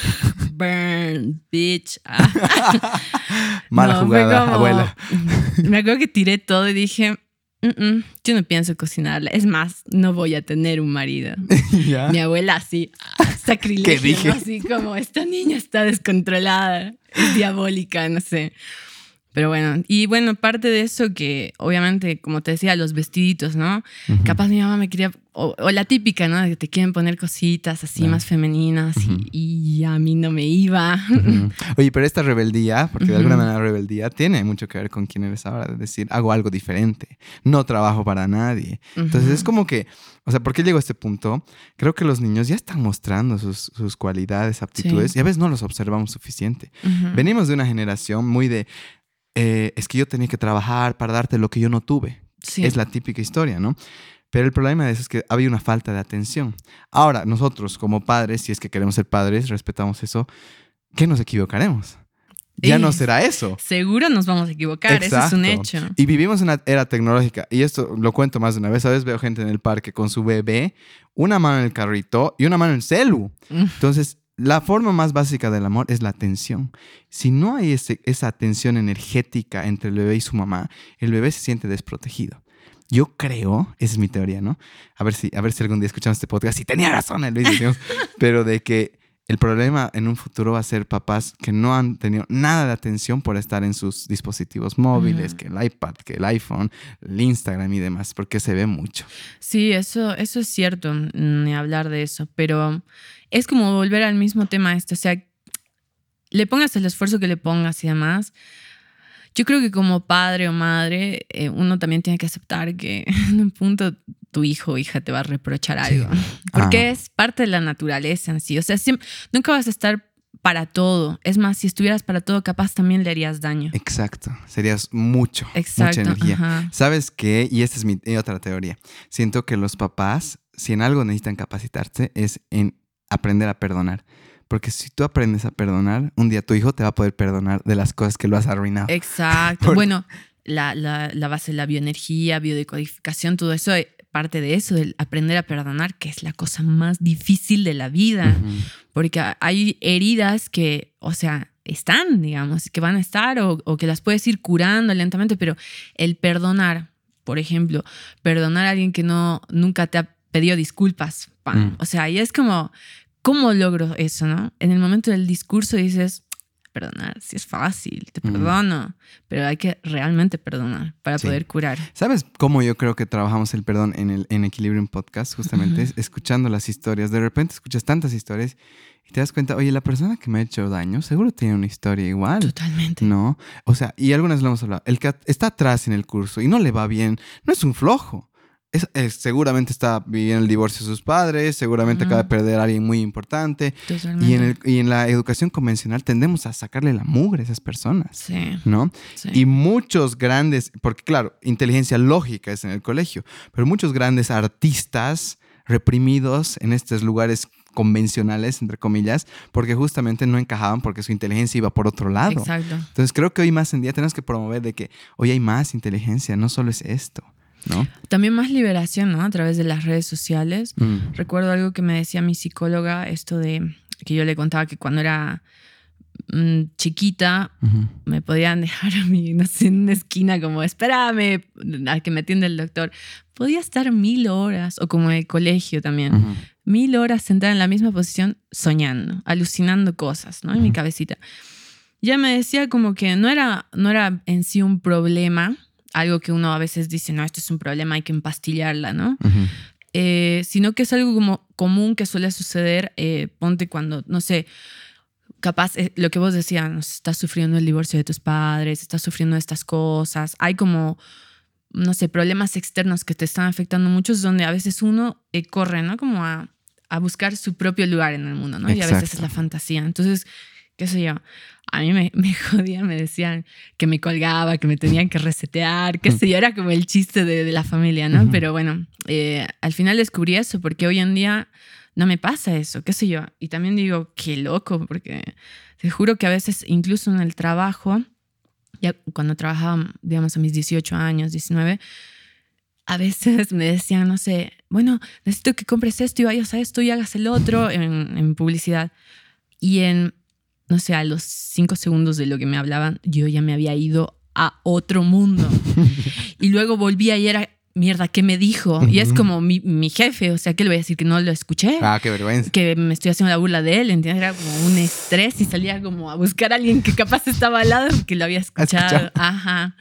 burn, bitch. Ah. Mala No, jugada, como- abuela. Me acuerdo que tiré todo y dije, "Mm, mm, yo no pienso cocinarle. Es más, no voy a tener un marido. ¿Ya? Mi abuela así, sacrilegio, ¿Qué dije? así como esta niña está descontrolada, es diabólica, no sé. Pero bueno, y bueno, parte de eso que obviamente, como te decía, los vestiditos, ¿no? Capaz mi mamá me quería, o, o la típica, ¿no? De que te quieren poner cositas así Claro. más femeninas y- a mí no me iba. Oye, pero esta rebeldía, porque de alguna manera rebeldía tiene mucho que ver con quién eres ahora, de decir, hago algo diferente, no trabajo para nadie. Entonces es como que, o sea, ¿por qué llego a este punto? Creo que los niños ya están mostrando sus, sus cualidades, aptitudes, y a veces no los observamos suficiente. Venimos de una generación muy de, eh, es que yo tenía que trabajar para darte lo que yo no tuve. Sí. Es la típica historia, ¿no? Pero el problema de eso es que había una falta de atención. Ahora, nosotros como padres, si es que queremos ser padres, respetamos eso, ¿qué nos equivocaremos? Ya no Es- será eso. Seguro nos vamos a equivocar, eso es un hecho. Y vivimos en una era tecnológica. Y esto lo cuento más de una vez. A veces veo gente en el parque con su bebé, una mano en el carrito y una mano en el celu. Mm. Entonces, la forma más básica del amor es la atención. Si no hay ese- esa atención energética entre el bebé y su mamá, el bebé se siente desprotegido. Yo creo, esa es mi teoría, ¿no? A ver si, a ver si algún día escuchamos este podcast. Si tenía razón, el Luis, pero de que el problema en un futuro va a ser papás que no han tenido nada de atención por estar en sus dispositivos móviles, Mm. que el iPad, que el iPhone, el Instagram y demás, porque se ve mucho. Sí, eso, eso es cierto, ni hablar de eso, pero es como volver al mismo tema este, o sea, le pongas el esfuerzo que le pongas y demás. Yo creo que como padre o madre, eh, uno también tiene que aceptar que en un punto tu hijo o hija te va a reprochar algo, porque Ah. es parte de la naturaleza en sí, o sea, siem- nunca vas a estar para todo, es más, si estuvieras para todo, capaz también le harías daño. Exacto. Serías mucho, Exacto. mucha energía. ajá. ¿Sabes qué? Y esta es mi otra teoría. Siento que los papás, si en algo necesitan capacitarse, es en aprender a perdonar. Porque si tú aprendes a perdonar, un día tu hijo te va a poder perdonar de las cosas que lo has arruinado. Exacto. Por- Bueno, la, la, la base de la bioenergía, biodecodificación, todo eso, parte de eso, del aprender a perdonar, que es la cosa más difícil de la vida. Porque hay heridas que, o sea, están, digamos, que van a estar o, o que las puedes ir curando lentamente, pero el perdonar, por ejemplo, perdonar a alguien que no nunca te ha pedido disculpas. Mm. o sea, y es como, ¿cómo logro eso, no? En el momento del discurso dices, perdonar, si es fácil, te Mm. perdono, pero hay que realmente perdonar para Sí. poder curar. ¿Sabes cómo yo creo que trabajamos el perdón en el en Equilibrium Podcast? Justamente es escuchando las historias. De repente escuchas tantas historias y te das cuenta, oye, la persona que me ha hecho daño seguro tiene una historia igual. Totalmente. No, o sea, y algunas lo hemos hablado. El que está atrás en el curso y no le va bien, no es un flojo. Es, es- seguramente está viviendo el divorcio de sus padres, seguramente acaba de perder a alguien muy importante. Y en, el- y en la educación convencional tendemos a sacarle la mugre a esas personas, Sí, ¿no? sí. Y muchos grandes, porque claro, inteligencia lógica es en el colegio, pero muchos grandes artistas reprimidos en estos lugares convencionales, entre comillas, porque justamente no encajaban porque su inteligencia iba por otro lado. Exacto. Entonces creo que hoy más en día tenemos que promover de que hoy hay más inteligencia, no solo es esto, ¿no? También más liberación, ¿no? A través de las redes sociales. Recuerdo algo que me decía mi psicóloga, esto de que yo le contaba que cuando era mm, chiquita, Ujú. me podían dejar a mí, no sé, en una esquina como, espérame, a que me atienda el doctor. Podía estar mil horas, o como en el colegio también, Ujú. mil horas sentada en la misma posición soñando, alucinando cosas, ¿no? En mi Ujú. cabecita. Ya me decía como que no era, no era en sí un problema, algo que uno a veces dice, no, esto es un problema, hay que empastillarla, ¿no? Eh, sino que es algo como común que suele suceder, eh, ponte cuando, no sé, capaz eh, lo que vos decías, estás sufriendo el divorcio de tus padres, estás sufriendo estas cosas, hay como, no sé, problemas externos que te están afectando mucho, es donde a veces uno eh, corre, ¿no? Como a, a buscar su propio lugar en el mundo, ¿no? Y a veces es la fantasía. Entonces, qué sé yo, a mí me, me jodían, me decían que me colgaba, que me tenían que resetear, qué sé yo, era como el chiste de, de la familia, ¿no? Ujú. Pero bueno, eh, al final descubrí eso porque hoy en día no me pasa eso, qué sé yo. Y también digo, qué loco, porque te juro que a veces, incluso en el trabajo, ya cuando trabajaba, digamos, a mis 18 años, 19, a veces me decían, no sé, bueno, necesito que compres esto y vayas a esto y hagas el otro en, en publicidad. Y en, no sé, a los cinco segundos de lo que me hablaban, yo ya me había ido a otro mundo. y luego volvía y era, mierda, ¿qué me dijo? Y es como mi, mi jefe, o sea, ¿qué le voy a decir? Que no lo escuché. Ah, qué vergüenza. Que me estoy haciendo la burla de él, ¿entiendes? Era como un estrés y salía como a buscar a alguien que capaz estaba al lado que lo había escuchado. escuchado. Ajá.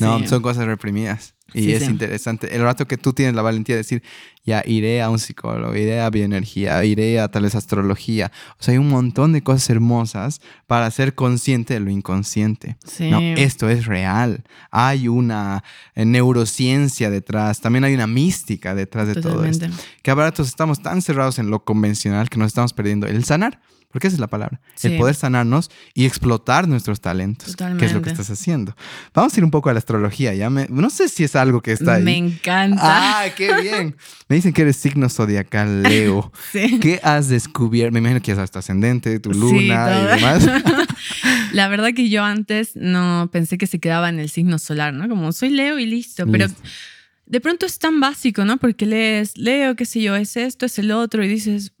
No, son cosas reprimidas. Y Sí, es sí. interesante. El rato que tú tienes la valentía de decir, ya iré a un psicólogo, iré a bioenergía, iré a tal vez astrología. O sea, hay un montón de cosas hermosas para ser consciente de lo inconsciente. Sí. No, esto es real. Hay una eh, neurociencia detrás, también hay una mística detrás de todo esto. Que a ratos estamos tan cerrados en lo convencional que nos estamos perdiendo el sanar. Porque esa es la palabra. Sí. El poder sanarnos y explotar nuestros talentos. Que es lo que Totalmente. estás haciendo. Vamos a ir un poco a la astrología. Ya me- no sé si es algo que está ahí. Me encanta. ¡Ah, qué bien! Me dicen que eres signo zodiacal Leo. Sí. ¿Qué has descubierto? Me imagino que ya sabes tu ascendente, tu luna y demás. La verdad que yo antes no pensé que se quedaba en el signo solar, ¿no? Como soy Leo y listo. Pero Listo. de pronto es tan básico, ¿no? Porque lees Leo, qué sé yo, es esto, es el otro, y dices,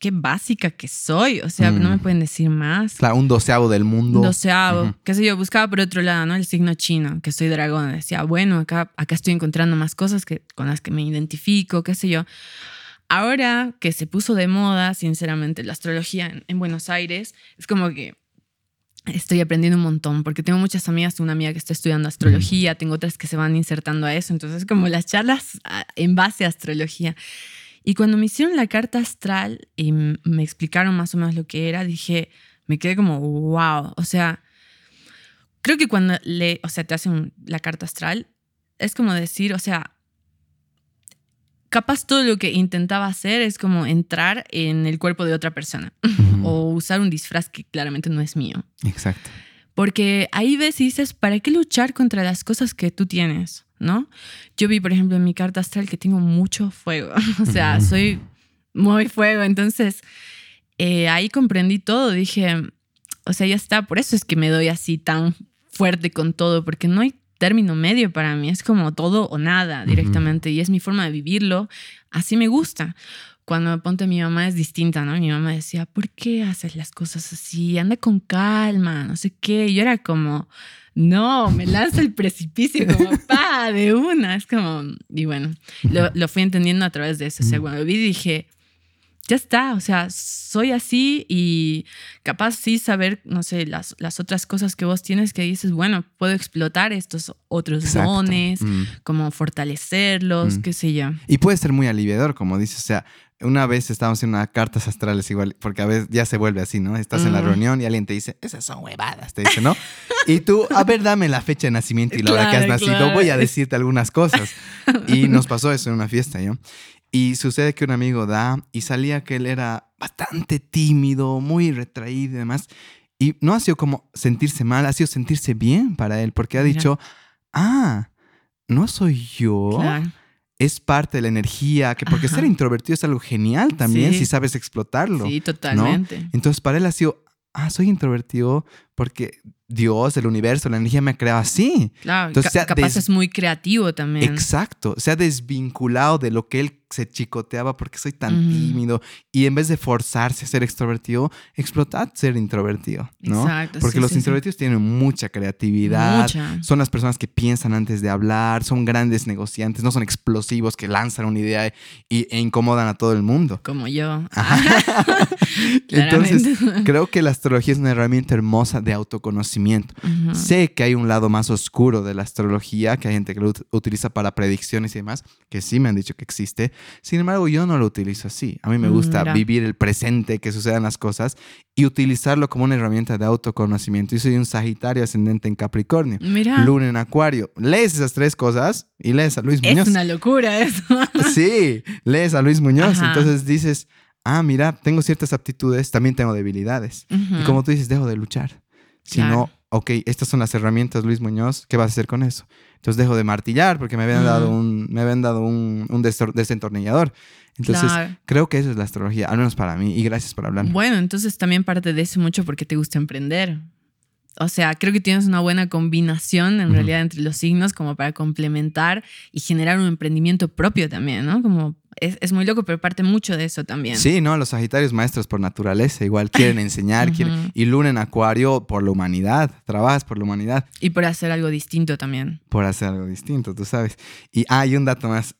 qué básica que soy. O sea, Mm. no me pueden decir más. Claro, un doceavo del mundo. Doceavo, Ujú. qué sé yo, buscaba por otro lado, ¿no? El signo chino, que soy dragón. Decía, bueno, acá, acá estoy encontrando más cosas que, con las que me identifico, qué sé yo. Ahora que se puso de moda, sinceramente, la astrología en, en Buenos Aires, es como que estoy aprendiendo un montón, porque tengo muchas amigas, tengo una amiga que está estudiando astrología, tengo otras que se van insertando a eso, entonces como las charlas ah, en base a astrología. Y cuando me hicieron la carta astral y me explicaron más o menos lo que era, dije, me quedé como, wow, o sea, creo que cuando le, o sea, te hacen la carta astral, es como decir, o sea, capaz todo lo que intentaba hacer es como entrar en el cuerpo de otra persona o usar un disfraz que claramente no es mío. Exacto. Porque ahí ves y dices, ¿para qué luchar contra las cosas que tú tienes? ¿No? Yo vi, por ejemplo, en mi carta astral que tengo mucho fuego. o sea, soy muy fuego. Entonces, eh, ahí comprendí todo. Dije, o sea, ya está. Por eso es que me doy así tan fuerte con todo, porque no hay término medio para mí. Es como todo o nada directamente. Y es mi forma de vivirlo. Así me gusta. Cuando me ponte mi mamá es distinta, ¿no? Mi mamá decía, ¿por qué haces las cosas así? Anda con calma, no sé qué. Yo era como, no, me lanza el precipicio como, pa, de una. Es como, y bueno, lo, lo fui entendiendo a través de eso. O sea, cuando vi dije, ya está, o sea, soy así y capaz sí saber, no sé, las, las otras cosas que vos tienes que dices, bueno, puedo explotar estos otros Exacto. dones, Mm. como fortalecerlos, Mm. qué sé yo. Y puede ser muy aliviador, como dices. O sea, una vez estábamos en unas cartas astrales igual, porque a veces ya se vuelve así, ¿no? Estás en la reunión y alguien te dice, esas son huevadas, te dice, ¿no? Y tú, a ver, dame la fecha de nacimiento y la hora que has nacido, claro. voy a decirte algunas cosas. Y nos pasó eso en una fiesta, ¿yo? Y sucede que un amigo da y salía que él era bastante tímido, muy retraído y demás. Y no ha sido como sentirse mal, ha sido sentirse bien para él, porque ha Mira. dicho, ah, no soy yo Claro. es parte de la energía, que porque Ajá. ser introvertido es algo genial también Sí. si sabes explotarlo. Sí, totalmente. Entonces para él ha sido, ah, soy introvertido, porque Dios, el universo, la energía me ha creado así. Claro, Entonces, ca- capaz es muy creativo también. Exacto, se ha desvinculado de lo que él se chicoteaba porque soy tan tímido y en vez de forzarse a ser extrovertido, explotad ser introvertido, ¿no? Exacto, porque sí, los sí, sí. introvertidos tienen mucha creatividad, Mucha. son las personas que piensan antes de hablar, son grandes negociantes, no son explosivos que lanzan una idea y, e incomodan a todo el mundo. Como yo. Entonces, creo que la astrología es una herramienta hermosa de autoconocimiento. Ujú. Sé que hay un lado más oscuro de la astrología, que hay gente que lo ut- utiliza para predicciones y demás, que sí me han dicho que existe. Sin embargo, yo no lo utilizo así. A mí me Mm, gusta mira. vivir el presente, que sucedan las cosas y utilizarlo como una herramienta de autoconocimiento. Yo soy un Sagitario ascendente en Capricornio, Mira, Luna en Acuario. Lees esas tres cosas y lees a Luis es Muñoz. una locura eso. Sí, lees a Luis Muñoz. Ajá. Entonces dices, ah, mira, tengo ciertas aptitudes, también tengo debilidades. Y Ujú. como tú dices, dejo de luchar. Si Claro. ok, estas son las herramientas, Luis Muñoz, ¿qué vas a hacer con eso? Entonces dejo de martillar porque me habían dado un, me habían dado un, un desentornillador. Entonces, Claro. creo que eso es la astrología, al menos para mí. Y gracias por hablar. Bueno, entonces también parte de eso mucho porque te gusta emprender. O sea, creo que tienes una buena combinación en realidad entre los signos como para complementar y generar un emprendimiento propio también, ¿no? Como es, es muy loco, pero parte mucho de eso también. Sí, no, los Sagitarios maestros por naturaleza, igual quieren enseñar, quieren- y Luna en Acuario por la humanidad, trabajas por la humanidad, Y por hacer algo distinto también. por hacer algo distinto, tú sabes. Y hay un dato más.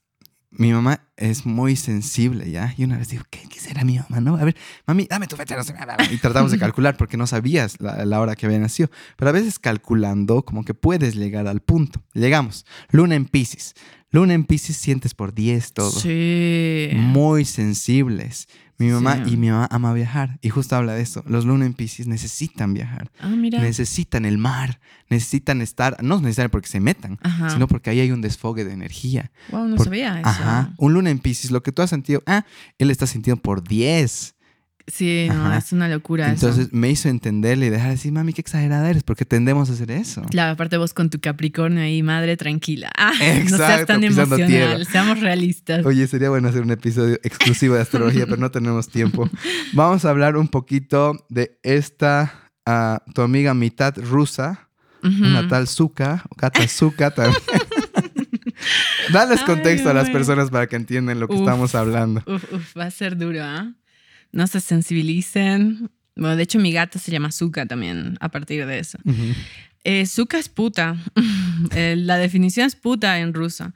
Mi mamá es muy sensible, ¿ya? Y una vez digo, ¿qué, qué será mi mamá? No, a ver, mami, dame tu fecha, no sé. Y tratamos de calcular porque no sabías la, la hora que había nacido. Pero a veces calculando, como que puedes llegar al punto. Llegamos. Luna en Pisces. Luna en Pisces sientes por 10 todo. Sí. Muy sensibles. Mi mamá Sí. y mi mamá ama viajar. Y justo habla de eso. Los Luna en Pisces necesitan viajar. Ah, mira. Necesitan el mar. Necesitan estar, no necesariamente porque se metan, Ajá. sino porque ahí hay un desfogue de energía. Wow, no Por- sabía eso. Ajá. Un luna en Pisces, lo que tú has sentido, ah, él está sintiendo por 10. Sí, no, es una locura eso. Entonces me hizo entenderle y dejar de decir, mami, qué exagerada eres, porque tendemos a hacer eso. Claro, aparte vos con tu Capricornio ahí, madre tranquila. Ah, no seas Exacto, tan emocional, tierra. seamos realistas. Oye, sería bueno hacer un episodio exclusivo de astrología, pero no tenemos tiempo. Vamos a hablar un poquito de esta, ah, tu amiga mitad rusa, Ujú. una tal Zuka, o Kata Zuka también. Dales Ay, contexto a las personas para que entiendan lo que Uf. estamos hablando. Uf, uf, va a ser duro, ¿ah? No se sensibilicen. Bueno, de hecho, mi gata se llama Zuka también, a partir de eso. Eh, Zuka es puta. Eh, la definición es puta en ruso.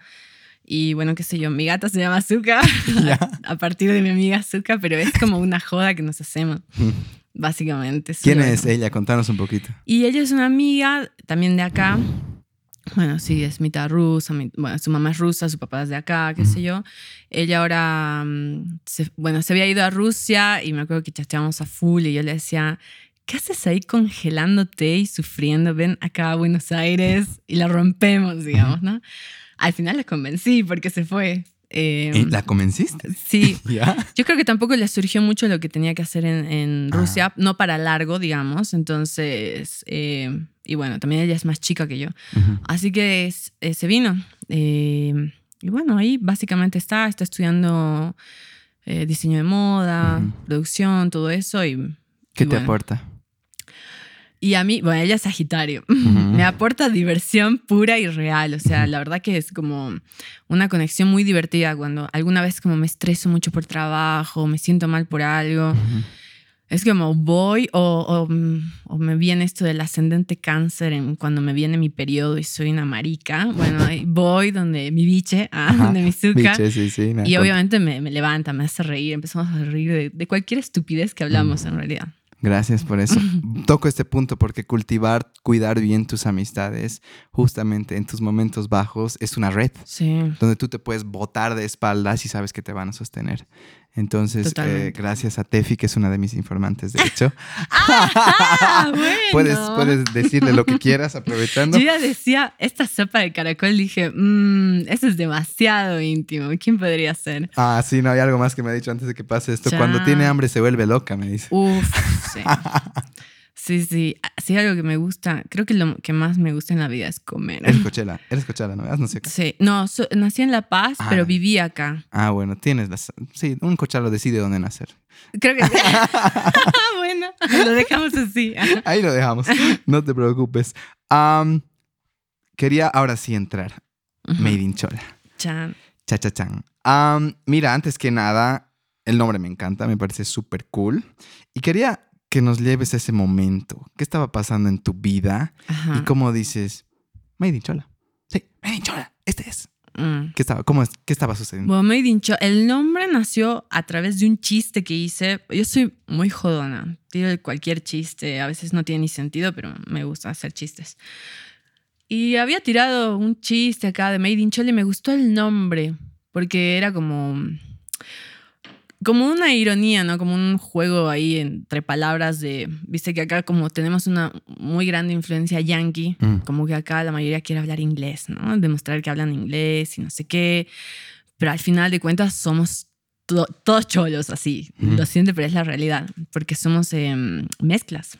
Y bueno, qué sé yo, mi gata se llama Zuka, a, a partir de mi amiga Zuka, pero es como una joda que nos hacemos, básicamente. ¿Quién es ella? Contanos un poquito. Y ella es una amiga también de acá. Bueno, sí, es mitad rusa. mi- bueno, su mamá es rusa, su papá es de acá, qué sé yo. Ella ahora, mm, se- bueno, se había ido a Rusia y me acuerdo que chateábamos a full y yo le decía, ¿qué haces ahí congelándote y sufriendo? Ven acá a Buenos Aires y la rompemos, digamos, ¿no? Al final la convencí porque se fue. Eh, ¿Eh? ¿La convenciste? sí, ¿Ya? yo creo que tampoco le surgió mucho lo que tenía que hacer en, en Ah. Rusia, no para largo, digamos. Entonces, eh, y bueno, también ella es más chica que yo. Así que es- se vino. Eh, y bueno, ahí básicamente está, está estudiando diseño de moda, producción, todo eso. Y, ¿Qué y te bueno. aporta? Y a mí, bueno, ella es Sagitario. Ujú. Me aporta diversión pura y real. O sea, la verdad que es como una conexión muy divertida cuando alguna vez como me estreso mucho por trabajo, me siento mal por algo. Ujú. Es como voy o, o, mm, o me viene esto del ascendente cáncer en, cuando me viene mi periodo y soy una marica. Bueno, voy donde mi biche, ah, Ajá. donde mi zuka. Biche, sí, sí. Y obviamente me, me levanta, me hace reír. Empezamos a reír de, de cualquier estupidez que hablamos en realidad. Gracias por eso. Toco este punto porque cultivar, cuidar bien tus amistades, justamente en tus momentos bajos, es una red Sí. donde tú te puedes botar de espaldas y sabes que te van a sostener. Entonces, eh, gracias a Tefi, que es una de mis informantes, de hecho. Ah, bueno. puedes, puedes decirle lo que quieras aprovechando. Yo ya decía, esta sopa de caracol, dije, mmm, eso es demasiado íntimo. ¿Quién podría ser? Ah, sí, no, hay algo más que me ha dicho antes de que pase esto. Ya. Cuando tiene hambre se vuelve loca, me dice. Uf, sí. Sí, sí. Sí, algo que me gusta. Creo que lo que más me gusta en la vida es comer. Eres cochela, eres cochela, ¿no? No sé qué. Sí. No, so- nací en La Paz, Ah. pero viví acá. Ah, bueno, tienes las... Sí, un cochalo decide dónde nacer. Creo que. bueno. lo dejamos así. Ahí lo dejamos. No te preocupes. Quería ahora sí entrar. Made in Chola. Chan. Cha cha chan. Mira, antes que nada, el nombre me encanta, me parece súper cool. Y quería que nos lleves a ese momento. ¿Qué estaba pasando en tu vida? Ajá. Y cómo dices, Made in Chola. Sí, Made in Chola. Este es. Mm. ¿Qué estaba, cómo es- qué estaba sucediendo? Bueno, Made in Cho- el nombre nació a través de un chiste que hice. Yo soy muy jodona. Tiro cualquier chiste. A veces no tiene ni sentido, pero me gusta hacer chistes. Y había tirado un chiste acá de Made in Chole y me gustó el nombre. Porque era como. Como una ironía, ¿no? Como un juego ahí entre palabras de. Viste que acá, como tenemos una muy grande influencia yankee, Mm. como que acá la mayoría quiere hablar inglés, ¿no? Demostrar que hablan inglés y no sé qué. Pero al final de cuentas somos to- todos cholos así. Ujú. Lo siento, pero es la realidad, porque somos em, mezclas.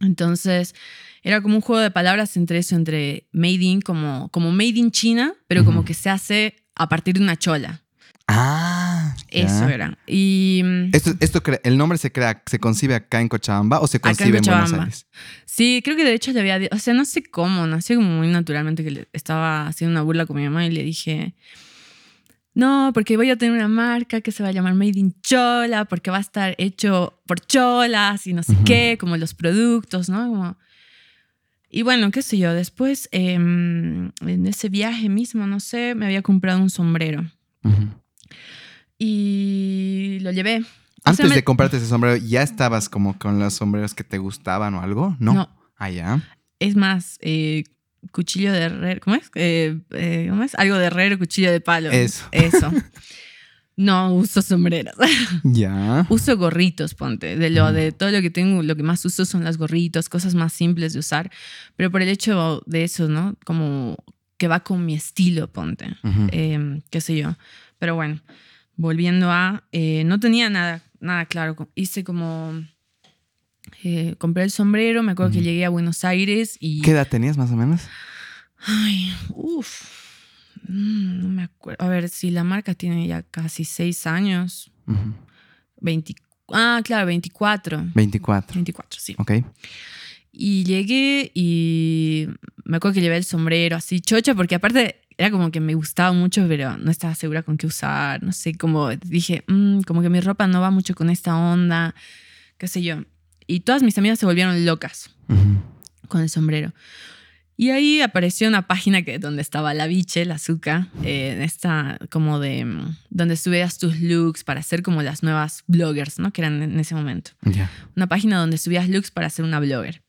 Entonces, era como un juego de palabras entre eso, entre made in, como, como made in China, pero como Ujú. que se hace a partir de una chola. Ah. Eso era. Y mm, Esto, esto ¿El nombre se crea, se concibe acá en Cochabamba o se en concibe en, Buenos. Aires? sí, creo que de hecho le había, o sea, no sé cómo, nació como muy naturalmente que le estaba haciendo una burla con mi mamá y le dije, no, porque voy a tener una marca que se va a llamar Made in Chola, porque va a estar hecho por cholas y no sé qué, como los productos, ¿no? Como- Y bueno, qué sé yo, después em, en ese viaje mismo, no sé, me había comprado un sombrero Ujú. Y lo llevé. O sea, Antes me- de comprarte ese sombrero, ¿ya estabas como con los sombreros que te gustaban o algo? No. No. Ah, ya. Es más, eh, cuchillo de herrero, ¿cómo es? Eh, eh, ¿Cómo es? Algo de herrero, cuchillo de palo. Eso. Eso. No uso sombreros. Ya. uso gorritos, ponte. De lo de todo lo que tengo, lo que más uso son las gorritos, cosas más simples de usar. Pero por el hecho de eso, ¿no? Como que va con mi estilo, ponte. Eh, qué sé yo. Pero bueno, volviendo a. eh, no tenía nada, nada claro. Hice como. eh, compré el sombrero, me acuerdo que llegué a Buenos Aires y. ¿Qué edad tenías más o menos? Ay, uff. No me acuerdo. A ver, si la marca tiene ya casi seis años. Ujú. 20, ah, claro, 24. 24. 24, sí. Ok. Y llegué y me acuerdo que llevé el sombrero así chocha, porque aparte era como que me gustaba mucho, pero no estaba segura con qué usar. No sé, como dije, "Mm, como que mi ropa no va mucho con esta onda, qué sé yo. Y todas mis amigas se volvieron locas Ujú. con el sombrero. Y ahí apareció una página que, donde estaba la biche, la azúcar, eh, esta como de, mm, donde subías tus looks para hacer como las nuevas bloggers, ¿no? Que eran en ese momento Ya. una página donde subías looks para ser una blogger.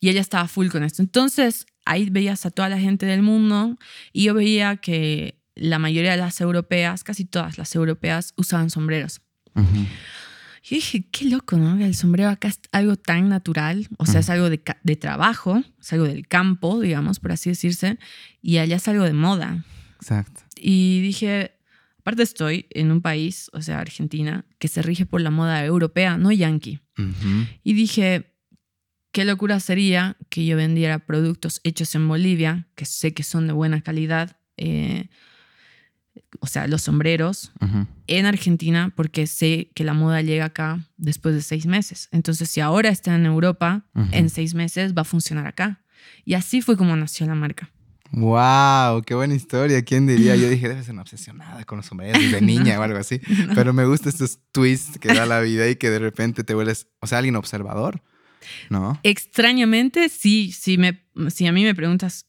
Y ella estaba full con esto. Entonces, ahí veías a toda la gente del mundo y yo veía que la mayoría de las europeas, casi todas las europeas, usaban sombreros. Ujú. Y dije, qué loco, ¿no? El sombrero acá es algo tan natural, o sea, es algo de, de trabajo, es algo del campo, digamos, por así decirse, y allá es algo de moda. Exacto. Y dije, aparte estoy en un país, o sea, Argentina, que se rige por la moda europea, no yankee. Ujú. Y dije, qué locura sería que yo vendiera productos hechos en Bolivia, que sé que son de buena calidad, eh, o sea, los sombreros, en Argentina, porque sé que la moda llega acá después de seis meses. Entonces, si ahora está en Europa, Ujú. en seis meses va a funcionar acá. Y así fue como nació la marca. Wow, qué buena historia. ¿Quién diría? Yo dije, debe ser una obsesionada con los sombreros desde niña o algo así. Pero me gustan estos twists que da la vida y que de repente te vuelves, o sea, alguien observador, ¿no? Extrañamente, sí, sí me, si a mí me preguntas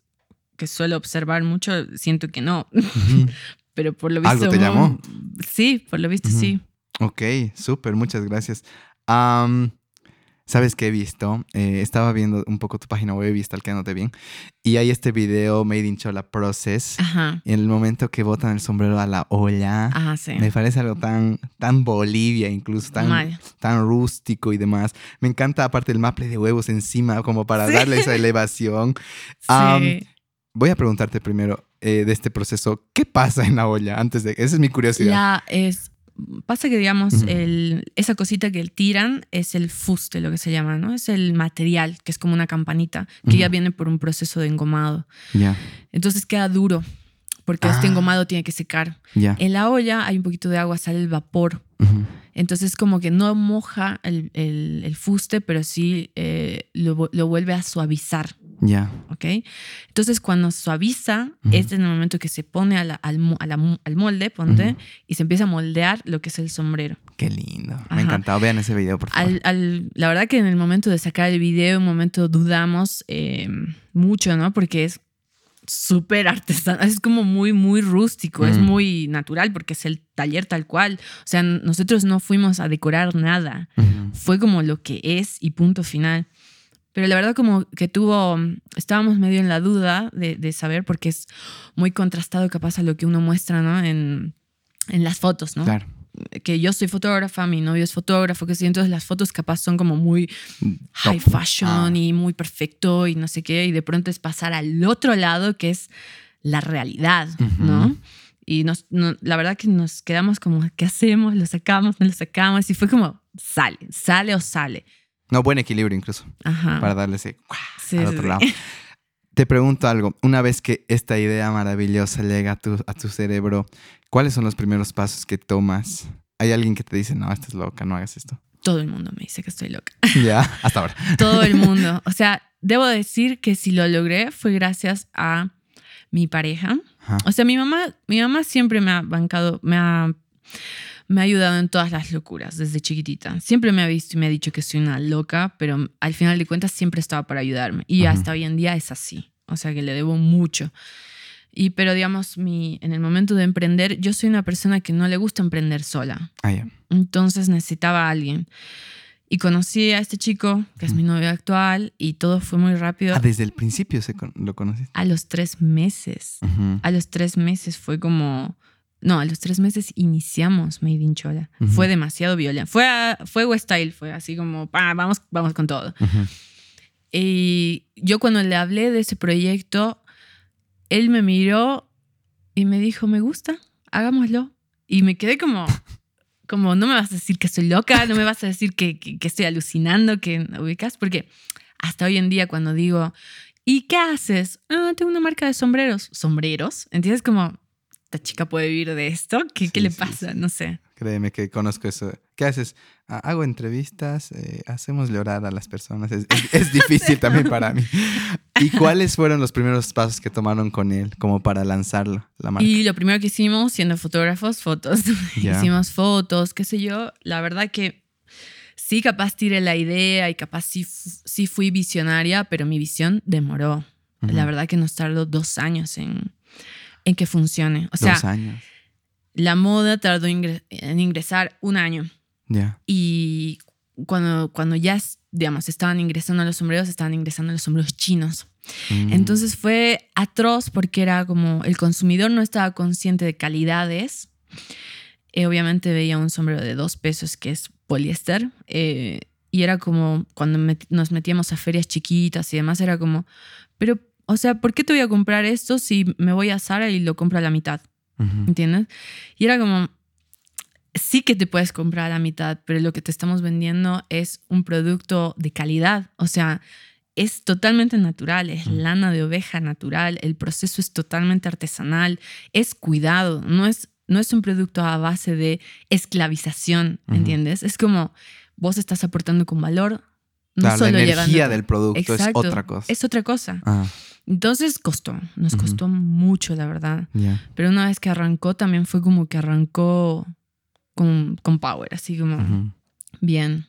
que suelo observar mucho, siento que no. Pero por lo visto. ¿Algo te llamó? Sí, por lo visto sí. Ok, súper, muchas gracias. Am, ¿Sabes qué he visto? Eh, estaba viendo un poco tu página web y stalkeándote bien. Y hay este video Made in Chola Process. Ajá. En el momento que botan el sombrero a la olla. Ajá, sí. Me parece algo tan, tan Bolivia, incluso tan, Mal. tan rústico y demás. Me encanta, aparte, el maple de huevos encima, como para Sí. darle esa elevación. Sí. Am, Voy a preguntarte primero eh, de este proceso, ¿qué pasa en la olla? Antes de. Esa es mi curiosidad. La es. Pasa que, digamos, el, esa cosita que tiran es el fuste, lo que se llama, ¿no? Es el material, que es como una campanita, que ya viene por un proceso de engomado. Ya, Entonces queda duro, porque Ah. este engomado tiene que secar. ya. En la olla hay un poquito de agua, sale el vapor. Ujú. Entonces como que no moja el, el- el fuste, pero sí eh, lo, lo vuelve a suavizar. Ya. ¿ok? Entonces, cuando suaviza, Ujú. es en el momento que se pone a la- al, a la al molde, ponte, Ujú. y se empieza a moldear lo que es el sombrero. Qué lindo. Me Ajá. ha encantado. Vean ese video, por favor. Al, al- la verdad que en el momento de sacar el video, un momento dudamos eh, mucho, ¿no? Porque es súper artesano, es como muy, muy rústico, es Mm. muy natural porque es el taller tal cual. O sea, nosotros no fuimos a decorar nada Ujú. fue como lo que es y punto final. Pero la verdad como que tuvo, estábamos medio en la duda de, de saber porque es muy contrastado capaz a lo que uno muestra, ¿no? En, en las fotos, ¿no? Claro. Que yo soy fotógrafa, mi novio es fotógrafo, que sí, entonces las fotos capaz son como muy high Top. fashion Ah. y muy perfecto y no sé qué, y de pronto es pasar al otro lado que es la realidad, ¿no? Ujú. Y nos, no- la verdad que nos quedamos como, ¿qué hacemos? ¿Lo sacamos? ¿No lo sacamos? Y fue como, sale, sale o sale. No, buen equilibrio incluso. Ajá. Para darle ese Sí, al otro sí. lado. Te pregunto algo. Una vez que esta idea maravillosa llega a tu, a tu cerebro, ¿cuáles son los primeros pasos que tomas? ¿Hay alguien que te dice, no, estás loca, no hagas esto? Todo el mundo me dice que estoy loca. ya, hasta ahora. Todo el mundo. O sea, debo decir que si lo logré fue gracias a mi pareja. Ajá. O sea, mi mamá, mi mamá siempre me ha bancado, me ha, me ha ayudado en todas las locuras desde chiquitita. Siempre me ha visto y me ha dicho que soy una loca, pero al final de cuentas siempre estaba para ayudarme. Y hasta hoy en día es así. O sea, que le debo mucho. Y pero digamos, mi, en el momento de emprender, yo soy una persona que no le gusta emprender sola. Ah, ya. Entonces necesitaba a alguien. Y conocí a este chico, que es mi novio actual, y todo fue muy rápido. Ah, desde el principio se con- lo conociste. A los tres meses. A los tres meses fue como... No, a los tres meses iniciamos Made in Chola. Fue demasiado violento. Fue, a- fue West Style, fue así como, "Pa, vamos, vamos con todo. Y yo cuando le hablé de ese proyecto, él me miró y me dijo, me gusta, hagámoslo. Y me quedé como, como, no me vas a decir que soy loca, no me vas a decir que, que, que estoy alucinando, que ubicas, porque hasta hoy en día cuando digo, ¿y qué haces? Ah, tengo una marca de sombreros. ¿Sombreros? ¿Entiendes? Como, esta chica puede vivir de esto, ¿qué, Sí, ¿qué le sí, pasa? sí. No sé. Créeme que conozco eso. ¿Qué haces? Ah, hago entrevistas, eh, hacemos llorar a las personas. Es, es- es difícil también para mí. ¿Y cuáles fueron los primeros pasos que tomaron con él como para lanzarlo, la marca? Y lo primero que hicimos, siendo fotógrafos, fotos. Ya. Hicimos fotos, qué sé yo. La verdad que sí, capaz tiré la idea y capaz sí, sí fui visionaria, pero mi visión demoró. Ujú. La verdad que nos tardó dos años en, en que funcione. O sea, Dos años. la moda tardó ingre- en ingresar un año. Ya. Y cuando, cuando ya, digamos, estaban ingresando los sombreros, estaban ingresando los sombreros chinos. Mm. Entonces fue atroz porque era como el consumidor no estaba consciente de calidades. Eh, obviamente veía un sombrero de dos pesos que es poliéster. eh, y era como cuando met- nos metíamos a ferias chiquitas y demás, era como, pero, o sea, ¿por qué te voy a comprar esto si me voy a Zara y lo compro a la mitad? Ujú. ¿Entiendes? Y era como, sí que te puedes comprar a la mitad, pero lo que te estamos vendiendo es un producto de calidad. O sea, es totalmente natural, es lana de oveja natural, el proceso es totalmente artesanal, es cuidado, no es, no es un producto a base de esclavización. ¿entiendes? Es como vos estás aportando con valor. No Claro, la solo energía llegando- del producto Exacto, es otra cosa. Es otra cosa. Ah, Entonces costó, nos costó mucho, la verdad. Pero una vez que arrancó, también fue como que arrancó con, con power, así como bien.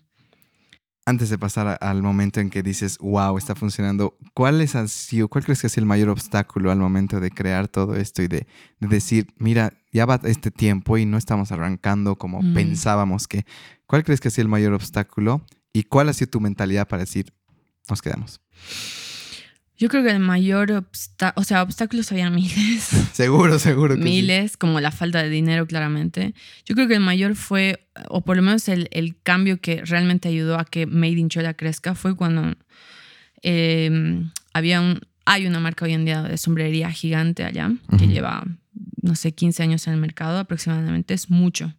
Antes de pasar a- al momento en que dices, wow, está funcionando, ¿cuál, es, ¿cuál crees que ha sido el mayor obstáculo al momento de crear todo esto y de, de decir, mira, ya va este tiempo y no estamos arrancando como Mm. pensábamos que? ¿Cuál crees que ha sido el mayor obstáculo y cuál ha sido tu mentalidad para decir, nos quedamos? Yo creo que el mayor obstáculo, o sea, obstáculos había miles, Seguro, seguro que sí. miles, como la falta de dinero, claramente. Yo creo que el mayor fue, o por lo menos el, el cambio que realmente ayudó a que Made in Chola crezca, fue cuando eh, había un, hay una marca hoy en día de sombrería gigante allá, que lleva, no sé, 15 años en el mercado aproximadamente, es mucho.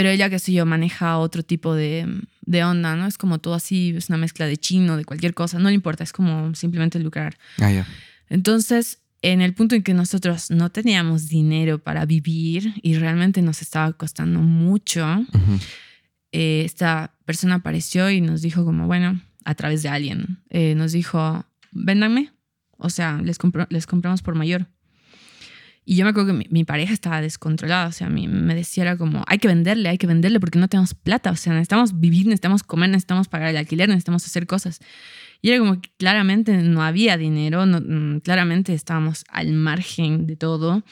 Pero ella, qué sé yo, maneja otro tipo de, de onda, ¿no? Es como todo así, es una mezcla de chino, de cualquier cosa, no le importa, es como simplemente lucrar. Ah. Entonces, en el punto en que nosotros no teníamos dinero para vivir y realmente nos estaba costando mucho, eh, esta persona apareció y nos dijo como, bueno, a través de alguien, eh, nos dijo, véndanme, o sea, les, les compramos por mayor. Y yo me acuerdo que mi, pareja estaba descontrolada, o sea, a mí me decía era como, hay que venderle, hay que venderle porque no tenemos plata, o sea, necesitamos vivir, necesitamos comer, necesitamos pagar el alquiler, necesitamos hacer cosas. Y era como que claramente no había dinero, mm, claramente estábamos al margen de todo.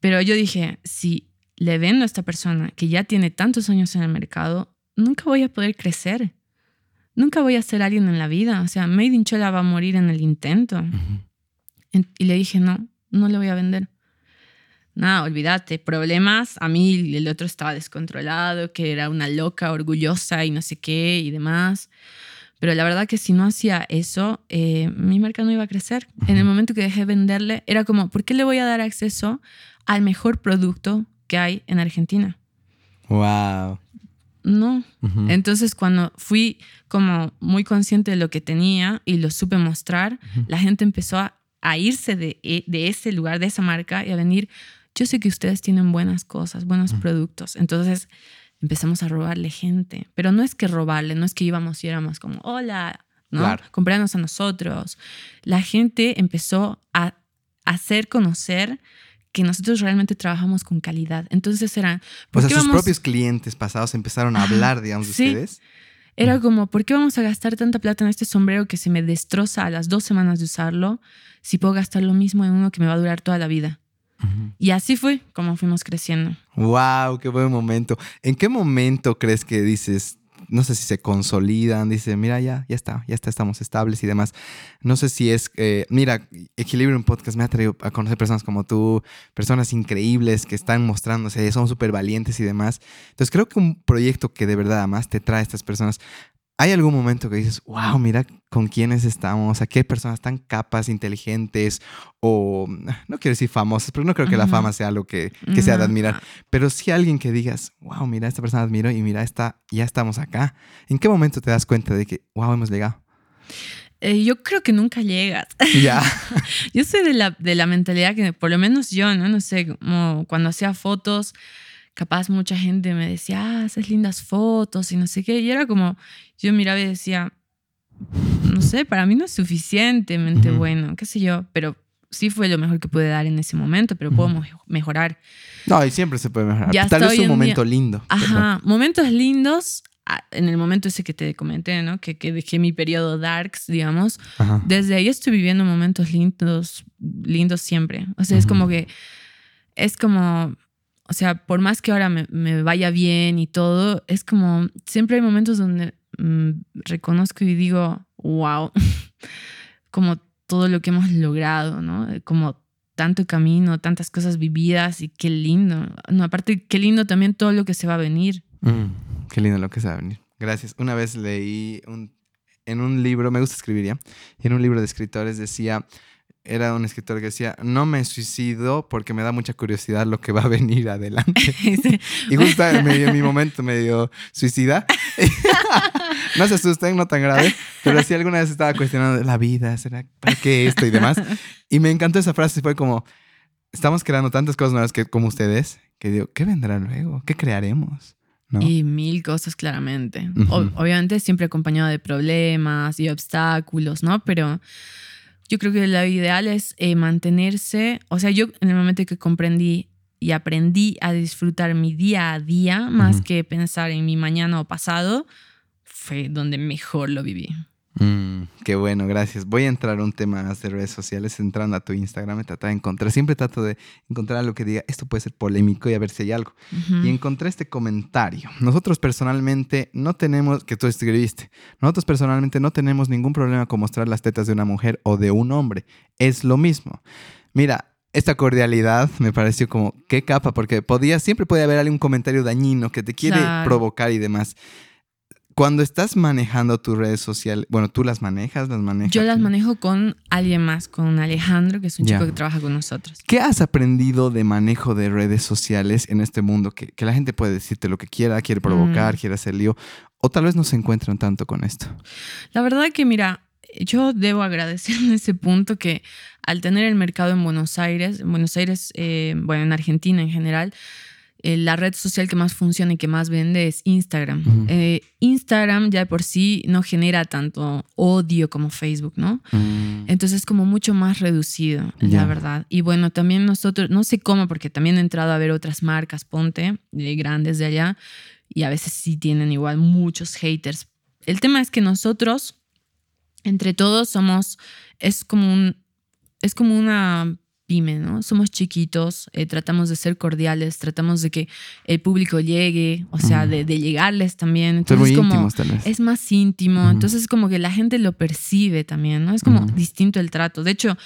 Pero yo dije, si le vendo a esta persona que ya tiene tantos años en el mercado, nunca voy a poder crecer. Nunca voy a ser alguien en la vida. O sea, Made in Chola va a morir en el intento. Y le dije, no, no le voy a vender nada, olvídate, problemas. A mí el otro estaba descontrolado, que era una loca, orgullosa y no sé qué y demás. Pero la verdad que si no hacía eso, eh, mi marca no iba a crecer. En el momento que dejé de venderle, era como, ¿por qué le voy a dar acceso al mejor producto que hay en Argentina? Wow. No. Entonces cuando fui como muy consciente de lo que tenía y lo supe mostrar, la gente empezó a, irse de, e, de, ese lugar, de esa marca y a venir, yo sé que ustedes tienen buenas cosas, buenos productos. Entonces empezamos a robarle gente. Pero no es que robarle, no es que íbamos y éramos como, hola, ¿no? Claro. a nosotros. La gente empezó a hacer conocer que nosotros realmente trabajamos con calidad. Entonces eran... Pues a sus propios clientes pasados empezaron a hablar, digamos, de ustedes. Era como, ¿por qué vamos a gastar tanta plata en este sombrero que se me destroza a las dos semanas de usarlo si puedo gastar lo mismo en uno que me va a durar toda la vida? Y así fue como fuimos creciendo. ¡Wow! ¡Qué buen momento! ¿En qué momento crees que dices, no sé si se consolidan, dice, mira, ya, ya está, ya está, estamos estables y demás. No sé si es, eh, mira, Equilibrium Podcast me ha traído a conocer personas como tú, personas increíbles que están mostrándose, son súper valientes y demás. Entonces creo que un proyecto que de verdad más te trae a estas personas ¿Hay algún momento que dices, wow, mira con quiénes estamos, a qué personas tan capas, inteligentes o, no quiero decir famosas, pero no creo que la fama sea algo que, que sea de admirar, pero sí alguien que digas, wow, mira, esta persona admiro y mira, esta, ya estamos acá. ¿En qué momento te das cuenta de que, wow, hemos llegado? Eh, yo creo que nunca llegas. Ya. yo soy de la, de la mentalidad que, por lo menos yo, ¿no? No sé, como cuando hacía fotos, capaz mucha gente me decía, ah, haces lindas fotos y no sé qué. Y era como, yo miraba y decía, no sé, para mí no es suficientemente bueno, qué sé yo, pero sí fue lo mejor que pude dar en ese momento, pero puedo mejorar. No, y siempre se puede mejorar. Ya Tal vez un momento lindo. Ajá, momentos lindos. En el momento ese que te comenté, ¿no? Que, que dejé mi periodo darks, digamos. Desde ahí estoy viviendo momentos lindos, lindos siempre. O sea, es como que, es como, o sea, por más que ahora me, vaya bien y todo, es como, siempre hay momentos donde mm, reconozco y digo, wow, como todo lo que hemos logrado, ¿no? Como tanto camino, tantas cosas vividas y qué lindo. No, aparte, qué lindo también todo lo que se va a venir. Mm, qué lindo lo que se va a venir. Gracias. Una vez leí un, en un libro, me gusta escribir ya, en un libro de escritores decía, era un escritor que decía, no me suicido porque me da mucha curiosidad lo que va a venir adelante. Y justo en, mi momento me dio suicida. no se asusten, no tan grave, pero sí alguna vez estaba cuestionando la vida, ¿será para qué esto y demás? Y me encantó esa frase, fue como, estamos creando tantas cosas nuevas que, como ustedes, que digo, ¿qué vendrá luego? ¿Qué crearemos? Y mil cosas claramente. obviamente siempre acompañado de problemas y obstáculos, ¿no? Pero yo creo que lo ideal es eh, mantenerse, o sea, yo en el momento que comprendí y aprendí a disfrutar mi día a día más que pensar en mi mañana o pasado, fue donde mejor lo viví. Mm, qué bueno, gracias. Voy a entrar a un tema más de redes sociales, entrando a tu Instagram, me trato de encontrar, siempre trato de encontrar algo que diga, esto puede ser polémico y a ver si hay algo. Y encontré este comentario. Nosotros personalmente no tenemos, que tú escribiste, nosotros personalmente no tenemos ningún problema con mostrar las tetas de una mujer o de un hombre. Es lo mismo. Mira, esta cordialidad me pareció como, qué capa, porque podía, siempre puede haber algún comentario dañino que te quiere provocar y demás. Cuando estás manejando tus redes sociales, bueno, tú las manejas, las manejas. Yo las manejo con alguien más, con Alejandro, que es un chico que trabaja con nosotros. ¿Qué has aprendido de manejo de redes sociales en este mundo? Que, la gente puede decirte lo que quiera, quiere provocar, mm. quiere hacer lío, o tal vez no se encuentran tanto con esto. La verdad que, mira, yo debo agradecer en ese punto que al tener el mercado en Buenos Aires, en Buenos Aires, eh, bueno, en Argentina en general, eh, la red social que más funciona y que más vende es Instagram. Eh, Instagram ya de por sí no genera tanto odio como Facebook, ¿no? Mm, Entonces es como mucho más reducido, la verdad. Y bueno, también nosotros, no sé cómo, porque también he entrado a ver otras marcas, ponte, de grandes de allá, y a veces sí tienen igual muchos haters. El tema es que nosotros, entre todos, somos, es como un, es como una pyme, ¿no? Somos chiquitos, eh, tratamos de ser cordiales, tratamos de que el público llegue, o sea, Mm. de, de llegarles también. Entonces, muy como, íntimos tal vez. es más íntimo, Ujú. entonces como que la gente lo percibe también, ¿no? Es como Ujú. distinto el trato. De hecho,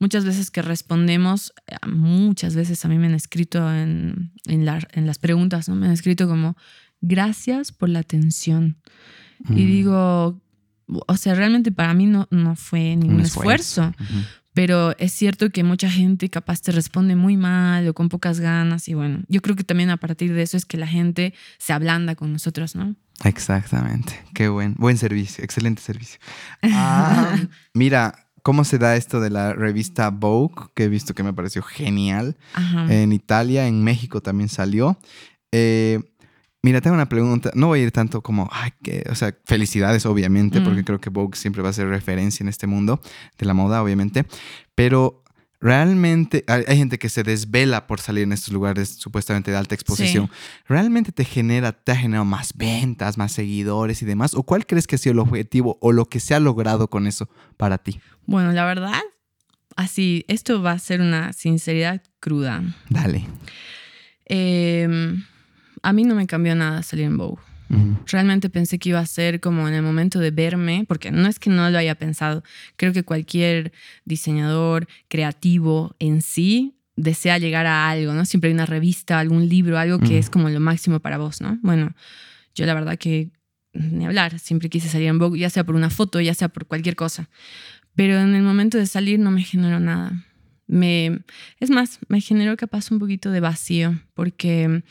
muchas veces que respondemos, eh, muchas veces a mí me han escrito en, en, la- en las preguntas, ¿no? Me han escrito como, gracias por la atención. Y Mm, digo, o sea, realmente para mí no, no fue ningún un esfuerzo. Ujú. Pero es cierto que mucha gente capaz te responde muy mal o con pocas ganas. Y bueno, yo creo que también a partir de eso es que la gente se ablanda con nosotros, ¿no? Exactamente. Qué buen, buen servicio, excelente servicio. Ah, mira, ¿cómo se da esto de la revista Vogue? Que he visto que me pareció genial. Ajá. En Italia, en México también salió. Eh, mira, tengo una pregunta. No voy a ir tanto como, ay, que, o sea, felicidades, obviamente, Mm. porque creo que Vogue siempre va a ser referencia en este mundo de la moda, obviamente. Pero realmente hay, hay gente que se desvela por salir en estos lugares supuestamente de alta exposición. ¿Realmente te genera, te ha generado más ventas, más seguidores y demás? ¿O cuál crees que ha sido el objetivo o lo que se ha logrado con eso para ti? Bueno, la verdad, así, esto va a ser una sinceridad cruda. Dale. Eh, a mí no me cambió nada salir en Vogue. Realmente pensé que iba a ser como en el momento de verme, porque no es que no lo haya pensado. Creo que cualquier diseñador creativo en sí desea llegar a algo, ¿no? Siempre hay una revista, algún libro, algo que es como lo máximo para vos, ¿no? Bueno, yo la verdad que ni hablar, siempre quise salir en Vogue, ya sea por una foto, ya sea por cualquier cosa. Pero en el momento de salir no me generó nada. Me, es más, me generó capaz un poquito de vacío, porque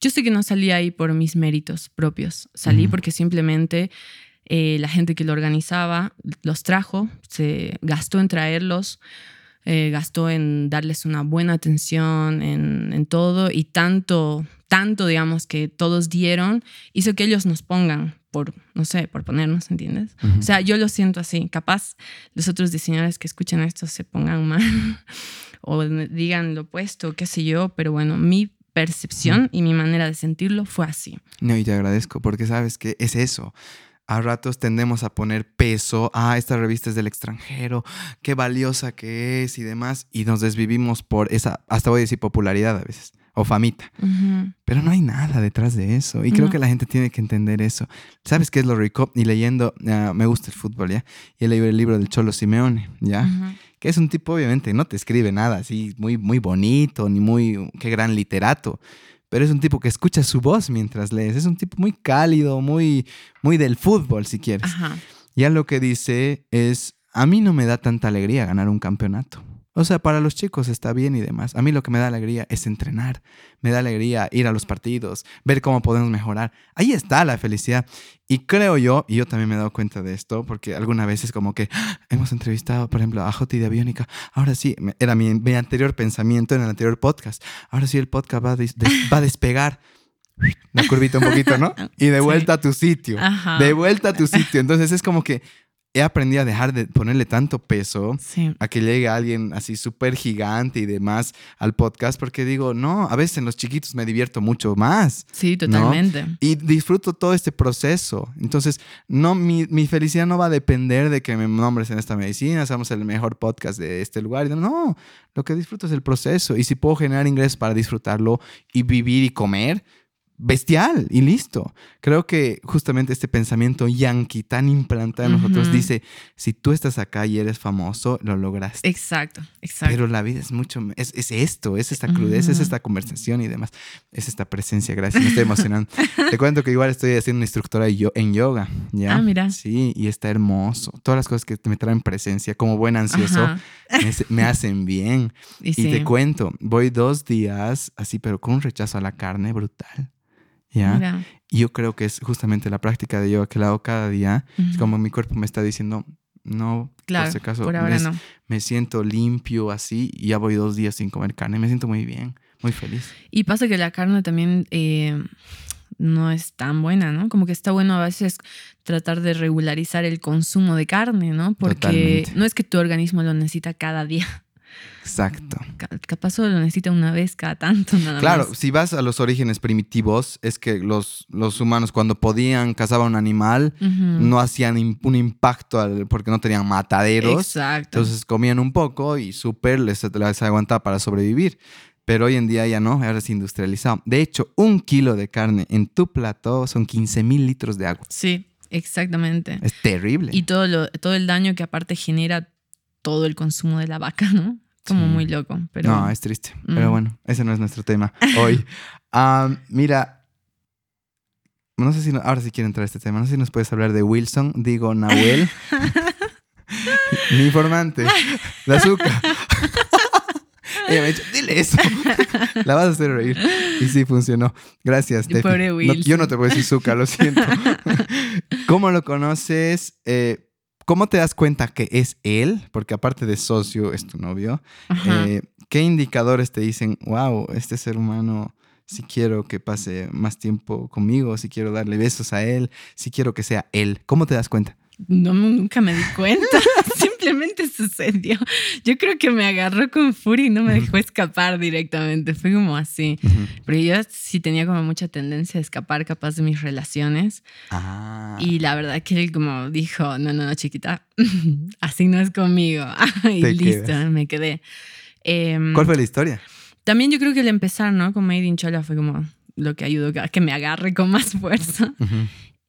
yo sé que no salí ahí por mis méritos propios, salí porque simplemente eh, la gente que lo organizaba los trajo, se gastó en traerlos, eh, gastó en darles una buena atención, en, en todo, y tanto, tanto, digamos, que todos dieron, hizo que ellos nos pongan por, no sé, por ponernos, ¿entiendes? Ujú. O sea, yo lo siento así. Capaz los otros diseñadores que escuchan esto se pongan mal o digan lo opuesto, qué sé yo, pero bueno, mi percepción y mi manera de sentirlo fue así. No, y te agradezco porque sabes que es eso. A ratos tendemos a poner peso, ah, esta revista es del extranjero, qué valiosa que es y demás, y nos desvivimos por esa, hasta voy a decir popularidad a veces, o famita. Pero no hay nada detrás de eso, y creo No. que la gente tiene que entender eso. ¿Sabes qué es lo rico? Y leyendo, ah, me gusta el fútbol, ¿ya? Y he leído el libro del Cholo Simeone, ¿ya? Que es un tipo, obviamente, no te escribe nada así muy, muy bonito, ni muy, qué gran literato, pero es un tipo que escucha su voz mientras lees, es un tipo muy cálido, muy, muy del fútbol, si quieres. Ajá. Ya lo que dice es, a mí no me da tanta alegría ganar un campeonato. O sea, para los chicos está bien y demás. A mí lo que me da alegría es entrenar. Me da alegría ir a los partidos, ver cómo podemos mejorar. Ahí está la felicidad. Y creo yo, y yo también me he dado cuenta de esto, porque alguna vez es como que ¡ah! hemos entrevistado, por ejemplo, a Joti de Aviónica. Ahora sí, era mi, mi anterior pensamiento en el anterior podcast. Ahora sí el podcast va a, des- des- va a despegar. La curvita un poquito, ¿no? Y de Sí. vuelta a tu sitio. Ajá. De vuelta a tu sitio. Entonces es como que he aprendido a dejar de ponerle tanto peso Sí. a que llegue alguien así súper gigante y demás al podcast, porque digo, no, a veces en los chiquitos me divierto mucho más Sí, totalmente. y disfruto todo este proceso. Entonces, no, mi, mi felicidad no va a depender de que me nombres en esta medicina, seamos el mejor podcast de este lugar. No, lo que disfruto es el proceso y si puedo generar ingresos para disfrutarlo y vivir y comer. Bestial y listo. Creo que justamente este pensamiento yankee tan implantado en nosotros Ujú. dice, si tú estás acá y eres famoso, lo lograste. Exacto, exacto. Pero la vida es mucho, es, es esto, es esta crudeza, es Ujú. esta conversación y demás. Es esta presencia, gracias, me estoy emocionando. Te cuento que igual estoy haciendo una instructora en yoga, ¿ya? Ah, mira. Sí, y está hermoso. Todas las cosas que me traen presencia, como buen ansioso, Ajá. me hacen bien. Y, Y sí. te cuento, voy dos días así, pero con un rechazo a la carne brutal, ¿ya? Mira. Y yo creo que es justamente la práctica de yoga que la hago cada día. Es como mi cuerpo me está diciendo, no, Claro, por si acaso, por ahora me, no. me siento limpio así y ya voy dos días sin comer carne. Me siento muy bien, muy feliz. Y pasa que la carne también eh, no es tan buena, ¿no? Como que está bueno a veces tratar de regularizar el consumo de carne, ¿no? Porque Totalmente. no es que tu organismo lo necesita cada día. Exacto. Ca- Capaz solo lo necesita una vez cada tanto, nada Claro, más. si vas a los orígenes primitivos, es que los, los humanos cuando podían cazaban un animal, no hacían un impacto al- porque no tenían mataderos. Exacto. Entonces comían un poco y súper les, les aguantaba para sobrevivir. Pero hoy en día ya no, ahora es industrializado. De hecho, un kilo de carne en tu plato son 15 mil litros de agua. sí, exactamente. Es terrible. Y todo, lo, todo el daño que aparte genera todo el consumo de la vaca, ¿no? Como Sí. muy loco. Pero No, es triste. Pero Mm. bueno, ese no es nuestro tema hoy. Mira, no sé si no- ahora sí quiero entrar a este tema. No sé si nos puedes hablar de Wilson, digo Nahuel. Mi informante, la azúcar. Ella me ha dicho, dile eso. La vas a hacer reír. Y sí, funcionó. Gracias, Tefi. Pobre No, Wilson. yo no te puedo decir azúcar, lo siento. ¿Cómo lo conoces? Eh, ¿Cómo te das cuenta que es él? Porque aparte de socio, es tu novio. Eh, ¿Qué indicadores te dicen, wow, este ser humano, si quiero que pase más tiempo conmigo, si quiero darle besos a él, si quiero que sea él? ¿Cómo te das cuenta? No, nunca me di cuenta. Simplemente sucedió. Yo creo que me agarró con furia y no me dejó escapar directamente. Fue como así. Pero yo sí tenía como mucha tendencia a escapar capaz de mis relaciones. Ah. Y la verdad que él como dijo, no, no, no, chiquita, así no es conmigo. y Te listo, quedas. me quedé. Em, ¿Cuál fue la historia? También yo creo que el empezar, ¿no? Con Made in Chola fue como lo que ayudó a que me agarre con más fuerza.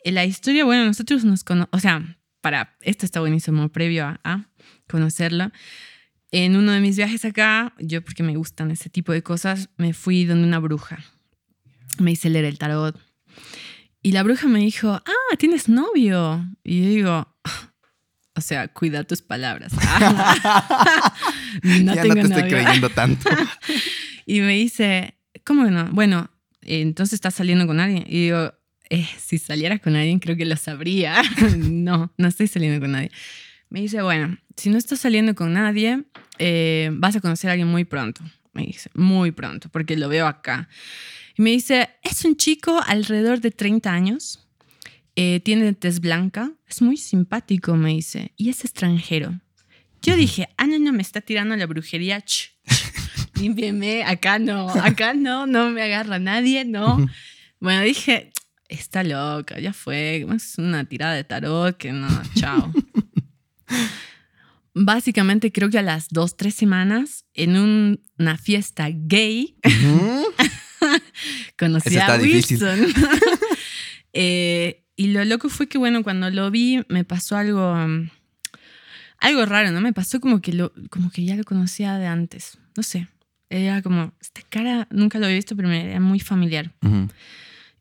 Eh, La historia, bueno, nosotros nos conocemos, o sea, para, esto está buenísimo, previo a, a conocerlo. En uno de mis viajes acá, yo porque me gustan ese tipo de cosas, me fui donde una bruja. Me hice leer el tarot. Y la bruja me dijo, ah, tienes novio. Y yo digo, o sea, cuida tus palabras. no ya tengo no te estoy novio. creyendo tanto. Y me dice, ¿cómo que no? Bueno, eh, entonces estás saliendo con alguien. Y digo, eh, si saliera con alguien creo que lo sabría. no, no estoy saliendo con nadie. Me dice, bueno, si no estás saliendo con nadie, eh, vas a conocer a alguien muy pronto. Me dice, muy pronto, porque lo veo acá. Y me dice, es un chico alrededor de 30 años, eh, tiene tez blanca, es muy simpático, me dice, y es extranjero. Yo dije, ah, no, no, me está tirando la brujería. Ch, ch, límpieme, acá no, acá no, no me agarra nadie, no. Bueno, dije, está loca, ya fue, es una tirada de tarot que no, chao. Básicamente creo que a las dos, tres semanas, en un- una fiesta gay, conocí a. Wilson. Eh, y lo loco fue que, bueno, cuando lo vi, me pasó algo, um, algo raro, ¿no? Me pasó como que, lo, como que ya lo conocía de antes. No sé. Era como, esta cara nunca lo había visto, pero me era muy familiar. Ujú.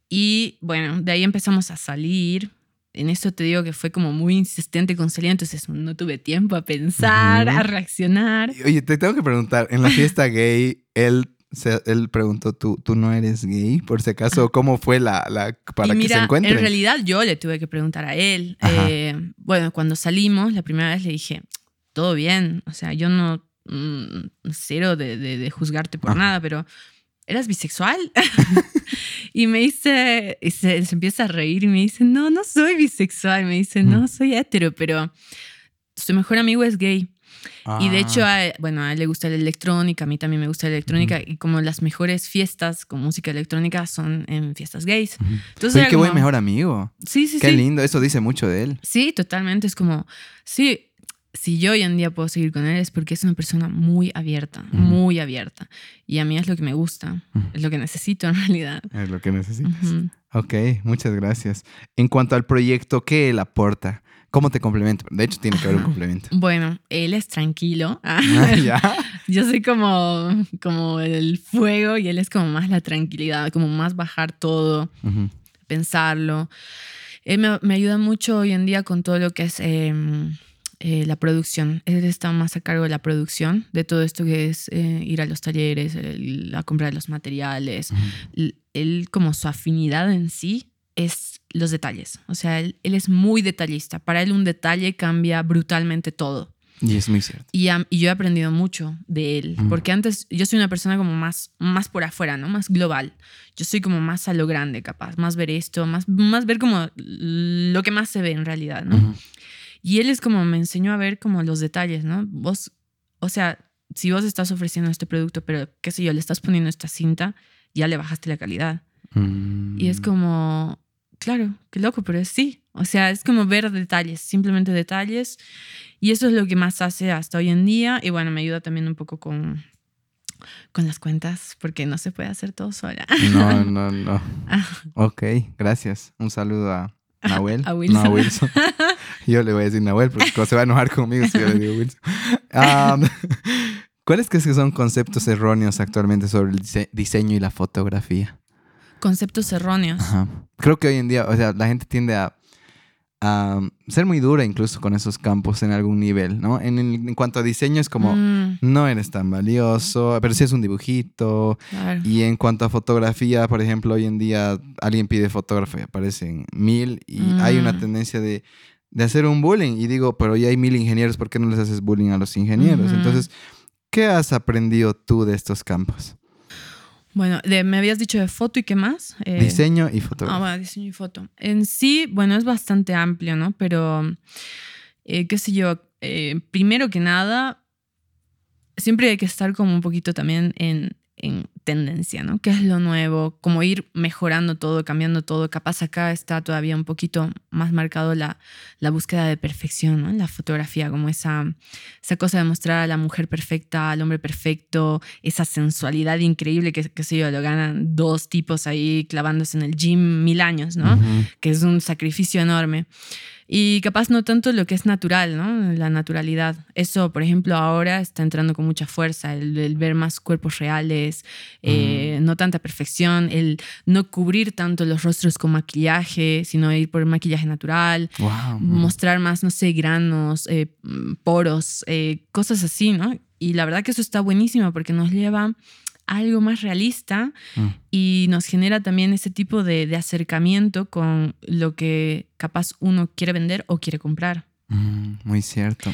Y bueno, de ahí empezamos a salir. En eso te digo que fue como muy insistente con salir, entonces no tuve tiempo a pensar, a reaccionar. Oye, te tengo que preguntar, en la fiesta gay, él, se- él preguntó, ¿tú, ¿tú no eres gay? Por si acaso, ¿cómo fue la, la para y que se encuentren? en realidad yo le tuve que preguntar a él. Eh, bueno, cuando salimos, la primera vez le dije, todo bien, o sea, yo no, mm, cero de, de- de juzgarte por Ajá. nada, pero ¿eras bisexual? y me dice, y se, se empieza a reír y me dice, no, no soy bisexual, me dice, no, soy hetero, pero su mejor amigo es gay. Y de hecho, Ah, a, bueno, a él le gusta la electrónica, a mí también me gusta la electrónica, y como las mejores fiestas con música electrónica son en fiestas gays. Ujú. Entonces Oye, era qué buen como- mejor amigo. Sí, sí, Qué sí. lindo, eso dice mucho de él. Sí, totalmente. Es como, sí, si yo hoy en día puedo seguir con él es porque es una persona muy abierta, muy abierta. Y a mí es lo que me gusta, es lo que necesito en realidad. Es lo que necesitas. Ujú. Ok, muchas gracias. En cuanto al proyecto, ¿qué él aporta? ¿Cómo te complementa? De hecho, tiene que haber un complemento. Bueno, él es tranquilo. Ah, ya. Yo soy como, como el fuego y él es como más la tranquilidad, como más bajar todo, pensarlo. Él me, me ayuda mucho hoy en día con todo lo que es eh, eh, la producción. Él está más a cargo de la producción, de todo esto que es eh, ir a los talleres, el- la compra de los materiales. Él, como su afinidad en sí, es los detalles. O sea, él, él es muy detallista. Para él un detalle cambia brutalmente todo. Y es muy cierto. Y, yo he aprendido mucho de él, porque antes yo soy una persona como más, más por afuera, ¿no? Más global. Yo soy como más a lo grande, capaz, más ver esto, más, más ver como lo que más se ve en realidad, ¿no? Y él es como me enseñó a ver como los detalles, ¿no? Vos, o sea, si vos estás ofreciendo este producto, pero qué sé yo, le estás poniendo esta cinta, ya le bajaste la calidad. Mm. Y es como, claro, qué loco, pero es sí. O sea, es como ver detalles, simplemente detalles. Y eso es lo que más hace hasta hoy en día. Y bueno, me ayuda también un poco con, con las cuentas, porque no se puede hacer todo sola. No, no, no. Ah. Ok, gracias. Un saludo a Nahuel. A Wilson. No, a Wilson. Yo le voy a decir Nahuel porque se va a enojar conmigo si yo le digo Wilson. ¿Cuáles crees que son conceptos erróneos actualmente sobre el dise- diseño y la fotografía? Conceptos erróneos. Ajá. Creo que hoy en día, o sea, la gente tiende a, a ser muy dura incluso con esos campos en algún nivel, ¿no? En, en cuanto a diseño es como, Mm, no eres tan valioso, pero si es un dibujito. claro. Y en cuanto a fotografía, por ejemplo, hoy en día alguien pide fotógrafo y aparecen mil y hay una Mm. tendencia de, de hacer un bullying. Y digo, pero ya hay mil ingenieros, ¿por qué no les haces bullying a los ingenieros? Entonces, ¿qué has aprendido tú de estos campos? Bueno, de- me habías dicho de foto y qué más. Eh, Diseño y Ah, fotografía. bueno, diseño y foto. En sí, bueno, es bastante amplio, ¿no? Pero, eh, qué sé yo, eh, primero que nada, siempre hay que estar como un poquito también en, en tendencia, ¿no? ¿Qué es lo nuevo? Como ir mejorando todo, cambiando todo. Capaz acá está todavía un poquito más marcado la, la búsqueda de perfección, ¿no? En la fotografía, como esa, esa cosa de mostrar a la mujer perfecta, al hombre perfecto, esa sensualidad increíble que, qué sé yo, lo ganan dos tipos ahí clavándose en el gym mil años, ¿no? Que es un sacrificio enorme. Y capaz no tanto lo que es natural, ¿no? La naturalidad. Eso, por ejemplo, ahora está entrando con mucha fuerza, el, el ver más cuerpos reales, eh, no tanta perfección, el no cubrir tanto los rostros con maquillaje, sino ir por maquillaje natural, Wow. mostrar más, no sé, granos, eh, poros, eh, cosas así, ¿no? Y la verdad que eso está buenísimo porque nos lleva algo más realista Mm. y nos genera también ese tipo de, de acercamiento con lo que capaz uno quiere vender o quiere comprar. Mm, muy cierto.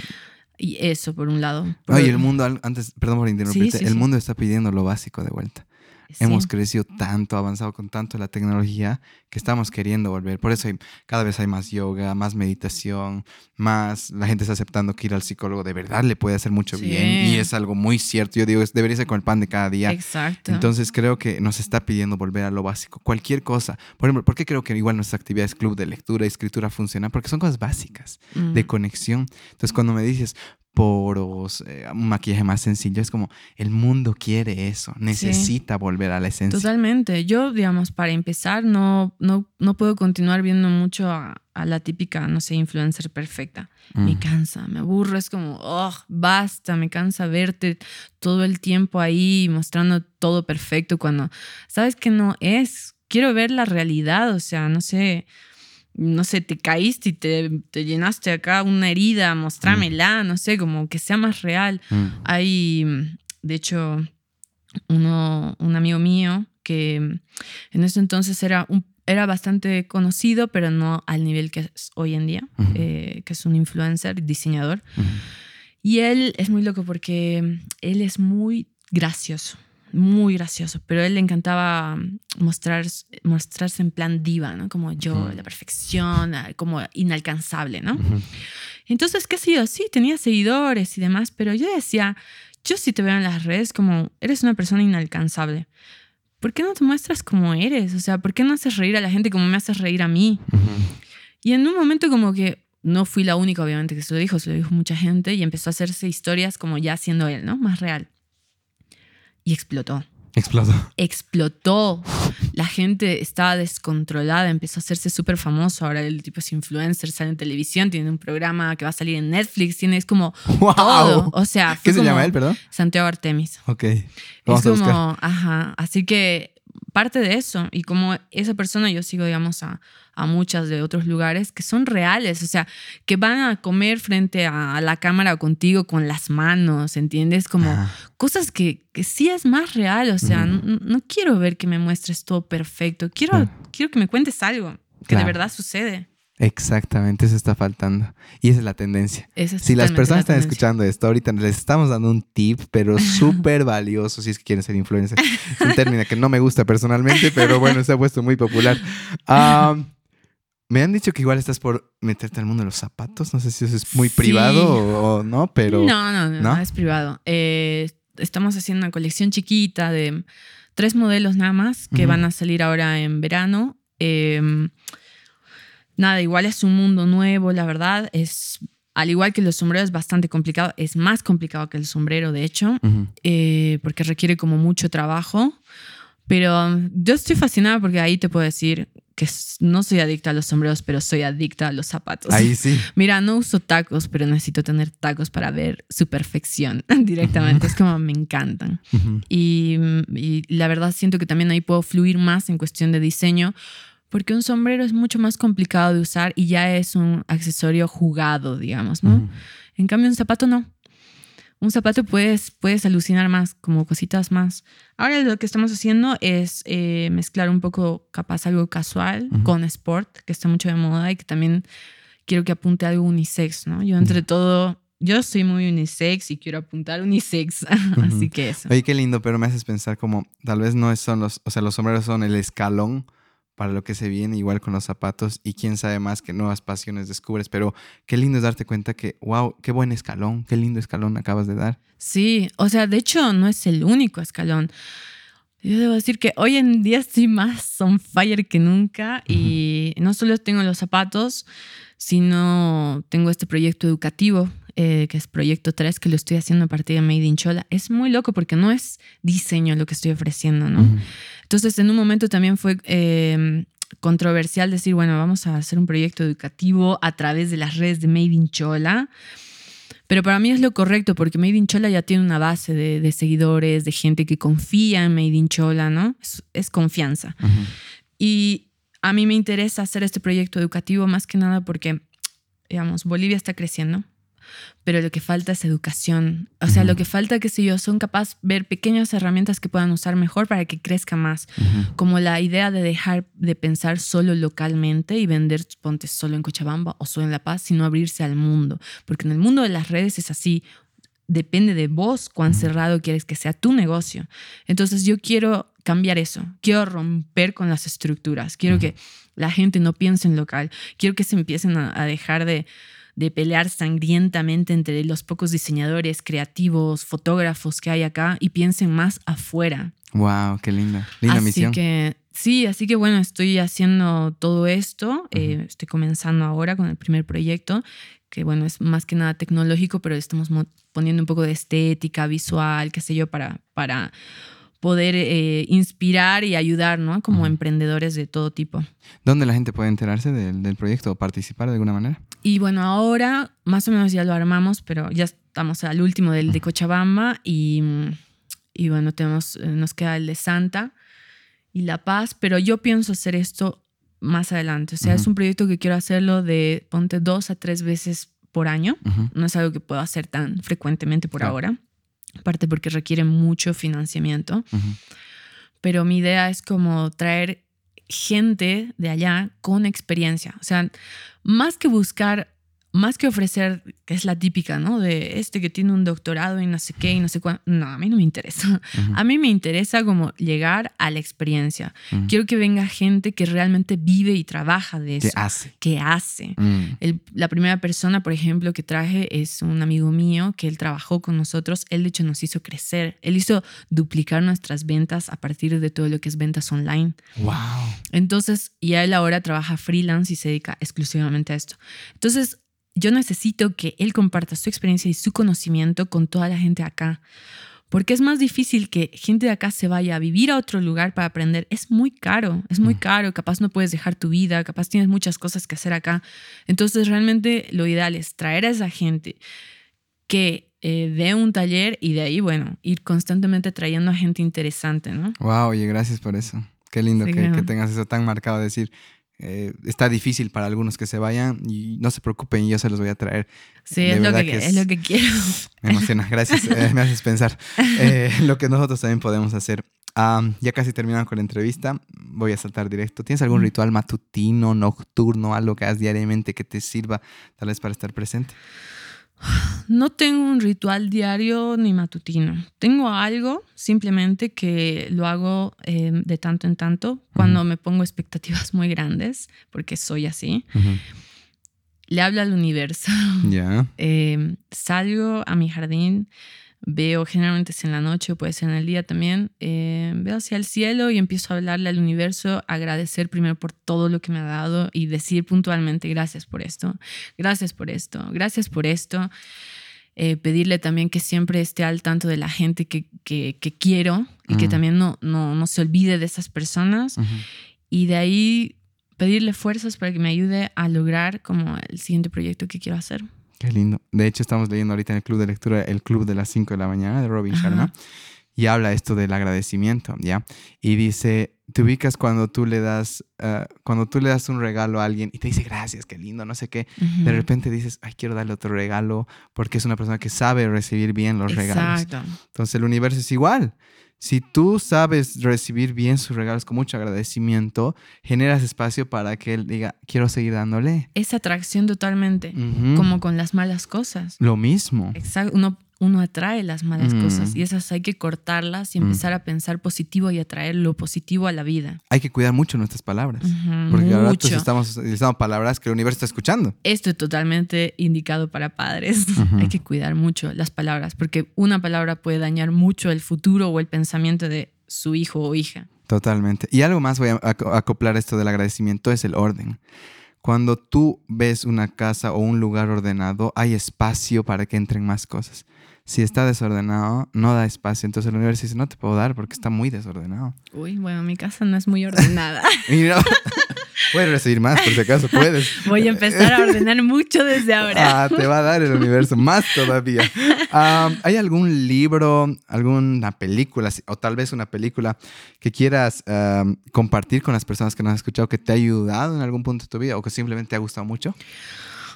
Y eso, por un lado. Por- el mundo, antes, perdón por interrumpirte, sí, el sí. mundo está pidiendo lo básico de vuelta. Sí. Hemos crecido tanto, avanzado con tanto la tecnología que estamos queriendo volver. Por eso hay- cada vez hay más yoga, más meditación, más la gente está aceptando que ir al psicólogo de verdad le puede hacer mucho Sí. bien y es algo muy cierto. Yo digo, es- debería ser con el pan de cada día. Exacto. Entonces creo que nos está pidiendo volver a lo básico. Cualquier cosa. Por ejemplo, ¿por qué creo que igual nuestras actividades club de lectura y escritura funcionan? Porque son cosas básicas Mm. de conexión. Entonces, cuando me dices poros, eh, un maquillaje más sencillo, es como el mundo quiere eso, necesita volver a la esencia. Totalmente. Yo, digamos, para empezar, no, no, no puedo continuar viendo mucho a, a la típica, no sé, influencer perfecta. Me Mm. cansa, me aburro, es como, oh, basta, me cansa verte todo el tiempo ahí mostrando todo perfecto cuando sabes que no es. Quiero ver la realidad, o sea, no sé, no sé, te caíste y te, te llenaste acá una herida, mostrámela, no sé, como que sea más real. Mm. Hay, mm, de hecho, uno, un amigo mío que mm, en ese entonces era, un, era bastante conocido, pero no al nivel que es hoy en día, eh, que es un influencer, diseñador. Y él es muy loco porque mm, él es muy gracioso, muy gracioso, pero a él le encantaba mm, mostrar, mostrarse en plan diva, ¿no? Como yo, la perfección, ah, como inalcanzable, ¿no? Entonces, qué sé yo, sí, tenía seguidores y demás, pero yo decía, yo sí te veo en las redes como eres una persona inalcanzable. ¿Por qué no te muestras como eres? O sea, ¿por qué no haces reír a la gente como me haces reír a mí? Y en un momento como que no fui la única, obviamente, que se lo dijo, se lo dijo mucha gente y empezó a hacerse historias como ya siendo él, ¿no? Más real. Y explotó. Explotó. Explotó. La gente estaba descontrolada, empezó a hacerse súper famoso. Ahora el tipo es influencer, sale en televisión, tiene un programa que va a salir en Netflix, tiene es como ¡Wow! todo. O sea, fue ¿Qué se llama él, perdón? Santiago Artemis. Ok. Vamos es a como, buscar. ajá, así que parte de eso y como esa persona yo sigo, digamos, a, a muchas de otros lugares que son reales, o sea, que van a comer frente a, la cámara contigo con las manos, ¿entiendes? Como cosas que, que sí es más real, o sea, no, no quiero ver que me muestres todo perfecto, quiero, quiero que me cuentes algo. que de verdad sucede. Exactamente, eso está faltando. Y esa es la tendencia. Esa es Si las personas la están escuchando esto, ahorita les estamos dando un tip, pero súper valioso si es que quieren ser influencers. Es un término que no me gusta personalmente, pero bueno, se ha puesto muy popular. me han dicho que igual estás por meterte al mundo de los zapatos. No sé si eso es muy Sí. privado o, o no, pero... No, no, no, ¿no? es privado. Eh, estamos haciendo una colección chiquita de tres modelos nada más que van a salir ahora en verano. Eh, nada, igual es un mundo nuevo, la verdad. Es, al igual que los sombreros, es bastante complicado. Es más complicado que el sombrero, de hecho, eh, porque requiere como mucho trabajo. Pero yo estoy fascinada porque ahí te puedo decir que no soy adicta a los sombreros, pero soy adicta a los zapatos. Ahí sí. Mira, no uso tacos, pero necesito tener tacos para ver su perfección directamente. Es como me encantan. Ujú. Y, y la verdad siento que también ahí puedo fluir más en cuestión de diseño, porque un sombrero es mucho más complicado de usar y ya es un accesorio jugado, digamos, ¿no? Ujú. En cambio, un zapato no. Un zapato puedes, puedes alucinar más, como cositas más. Ahora lo que estamos haciendo es eh, mezclar un poco, capaz, algo casual con sport, que está mucho de moda y que también quiero que apunte algo unisex, ¿no? Yo entre todo, yo soy muy unisex y quiero apuntar unisex, así que eso. Oye, qué lindo, pero me haces pensar como tal vez no son los, o sea, los sombreros son el escalón para lo que se viene, igual con los zapatos, y quién sabe más qué nuevas pasiones descubres, pero qué lindo es darte cuenta que, wow, qué buen escalón, qué lindo escalón acabas de dar. Sí, o sea, de hecho no es el único escalón. Yo debo decir que hoy en día estoy más on fire que nunca y no solo tengo los zapatos, sino tengo este proyecto educativo eh, que es Proyecto 3, que lo estoy haciendo a partir de Made in Chola. Es muy loco porque no es diseño lo que estoy ofreciendo, ¿no? Entonces, en un momento también fue eh, controversial decir, bueno, vamos a hacer un proyecto educativo a través de las redes de Made in Chola. Pero para mí es lo correcto porque Made in Chola ya tiene una base de, de seguidores, de gente que confía en Made in Chola, ¿no? Es, es confianza. Y a mí me interesa hacer este proyecto educativo más que nada porque, digamos, Bolivia está creciendo, pero lo que falta es educación. O sea, lo que falta, qué sé yo, son de ver pequeñas herramientas que puedan usar mejor para que crezca más. Como la idea de dejar de pensar solo localmente y vender, ponte solo en Cochabamba o solo en La Paz, sino abrirse al mundo. Porque en el mundo de las redes es así. Depende de vos cuán cerrado quieres que sea tu negocio. Entonces yo quiero cambiar eso. Quiero romper con las estructuras. Quiero que la gente no piense en local. Quiero que se empiecen a, a dejar de, de pelear sangrientamente entre los pocos diseñadores, creativos, fotógrafos que hay acá y piensen más afuera. Wow, qué linda. Linda así misión. que sí, así que bueno, estoy haciendo todo esto. eh, estoy comenzando ahora con el primer proyecto, que bueno, es más que nada tecnológico, pero estamos mo- poniendo un poco de estética visual, qué sé yo, para, para poder eh, inspirar y ayudar, ¿no? Como emprendedores de todo tipo. ¿Dónde la gente puede enterarse del, del proyecto o participar de alguna manera? Y bueno, ahora más o menos ya lo armamos, pero ya estamos al último del de Cochabamba y, y bueno, tenemos, eh, nos queda el de Santa y La Paz, pero yo pienso hacer esto más adelante. O sea, es un proyecto que quiero hacerlo de, ponte, dos a tres veces por año. No es algo que puedo hacer tan frecuentemente por Claro. ahora. Aparte porque requiere mucho financiamiento Ujú. pero mi idea es como traer gente de allá con experiencia. O sea, más que buscar, más que ofrecer, que es la típica, ¿no? De este que tiene un doctorado y no sé qué y no sé cuánto. No, a mí no me interesa. Ujú. A mí me interesa como llegar a la experiencia. Ujú. Quiero que venga gente que realmente vive y trabaja de ¿Qué eso. hace? Que hace. Mm. El- la primera persona, por ejemplo, que traje es un amigo mío que él trabajó con nosotros. Él, de hecho, nos hizo crecer. Él hizo duplicar nuestras ventas a partir de todo lo que es ventas online. Wow. Entonces, y él ahora trabaja freelance y se dedica exclusivamente a esto. Entonces, yo necesito que él comparta su experiencia y su conocimiento con toda la gente acá. Porque es más difícil que gente de acá se vaya a vivir a otro lugar para aprender. Es muy caro, es muy Mm. caro. Capaz no puedes dejar tu vida, capaz tienes muchas cosas que hacer acá. Entonces, realmente lo ideal es traer a esa gente que eh, dé un taller y de ahí, bueno, ir constantemente trayendo a gente interesante, ¿no? Wow, oye, gracias por eso. Qué lindo Sí, que, que tengas eso tan marcado. Decir, eh, está difícil para algunos que se vayan y no se preocupen, yo se los voy a traer. Sí, es lo, que, que es... es- lo que quiero. Me emociona, gracias. eh, me haces pensar eh, lo que nosotros también podemos hacer. Ya casi terminando con la entrevista. Voy a saltar directo. ¿Tienes algún ritual matutino, nocturno, algo que hagas diariamente que te sirva tal vez para estar presente? No tengo un ritual diario ni matutino. Tengo algo simplemente que lo hago eh, de tanto en tanto cuando me pongo expectativas muy grandes, porque soy así. Le hablo al universo. Ya. Eh, salgo a mi jardín, veo, generalmente es en la noche o puede ser en el día también, eh, veo hacia el cielo y empiezo a hablarle al universo, agradecer primero por todo lo que me ha dado y decir puntualmente gracias por esto, gracias por esto, gracias por esto. Eh, pedirle también que siempre esté al tanto de la gente que, que- que quiero y que Mm. también no, no, no se olvide de esas personas. Y de ahí pedirle fuerzas para que me ayude a lograr como el siguiente proyecto que quiero hacer. Qué lindo. De hecho, estamos leyendo ahorita en el club de lectura El Club de las 5 de la mañana de Robin Ajá. Sharma y habla esto del agradecimiento, ¿ya? Y dice, te ubicas cuando tú le das, ah, cuando tú le das un regalo a alguien y te dice gracias, qué lindo, no sé qué. De repente dices, ay, quiero darle otro regalo porque es una persona que sabe recibir bien los regalos. Exacto. Entonces el universo es igual. Si tú sabes recibir bien sus regalos con mucho agradecimiento, generas espacio para que él diga, quiero seguir dándole. Es atracción totalmente, como con las malas cosas. Lo mismo. Exacto. Uno, uno atrae las malas Mm. cosas y esas hay que cortarlas y Mm. empezar a pensar positivo y atraer lo positivo a la vida. Hay que cuidar mucho nuestras palabras. Porque ahora estamos utilizando palabras que el universo está escuchando. Esto es totalmente indicado para padres. Hay que cuidar mucho las palabras porque una palabra puede dañar mucho el futuro o el pensamiento de su hijo o hija. Totalmente. Y algo más voy a ac- acoplar esto del agradecimiento es el orden. Cuando tú ves una casa o un lugar ordenado, hay espacio para que entren más cosas. Si está desordenado, no da espacio. Entonces el universo dice, no te puedo dar porque está muy desordenado. Uy, bueno, mi casa no es muy ordenada. Y no, puedes recibir más por si acaso puedes. Voy a empezar a ordenar mucho desde ahora. Ah, te va a dar el universo más todavía. Am, ¿Hay algún libro, alguna película o tal vez una película que quieras compartir con las personas que nos han escuchado que te ha ayudado en algún punto de tu vida o que simplemente te ha gustado mucho?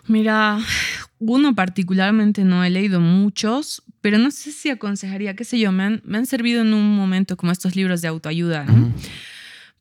Mira, uno particularmente no he leído muchos, pero no sé si aconsejaría, qué sé yo, me han, me han servido en un momento como estos libros de autoayuda.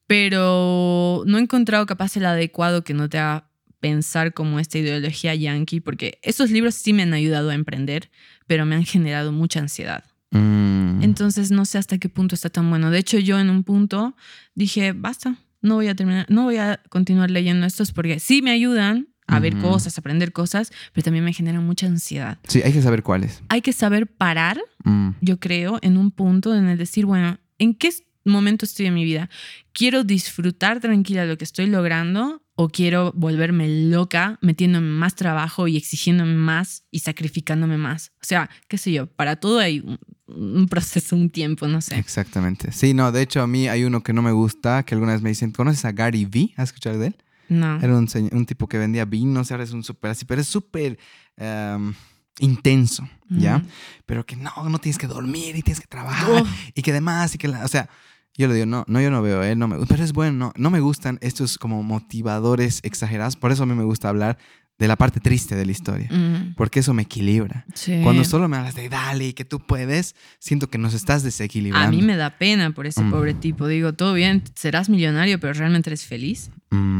Pero no he encontrado capaz el adecuado que no te haga pensar como esta ideología yankee, porque esos libros sí me han ayudado a emprender, pero me han generado mucha ansiedad. Mm. Entonces no sé hasta qué punto está tan bueno. De hecho, yo en un punto dije, basta, no voy a terminar, no voy a continuar leyendo estos porque sí me ayudan a ver Ujú. cosas, a aprender cosas, pero también me generan mucha ansiedad. Sí, hay que saber cuáles. Hay que saber parar, Mm. yo creo, en un punto en el decir, bueno, ¿en qué momento estoy en mi vida? ¿Quiero disfrutar tranquila lo que estoy logrando o quiero volverme loca metiéndome más trabajo y exigiéndome más y sacrificándome más? O sea, qué sé yo, para todo hay un, un proceso, un tiempo, no sé. Exactamente. Sí, no, de hecho a mí hay uno que no me gusta, que alguna vez me dicen, ¿conoces a Gary Vee? ¿Has escuchado de él? No. Era un, un tipo que vendía vinos, ahora es un súper así, pero es súper em, intenso, ¿ya? Pero que no, no tienes que dormir y tienes que trabajar Oh. y que demás y que, la- o sea, yo le digo, no, no, yo no veo él, no me, pero es bueno, no, no me gustan estos como motivadores exagerados, por eso a mí me gusta hablar de la parte triste de la historia, Mm, porque eso me equilibra. sí. Cuando solo me hablas de dale y que tú puedes, siento que nos estás desequilibrando. A mí me da pena por ese Mm. pobre tipo. Digo, todo bien, serás millonario, pero realmente eres feliz. Mm,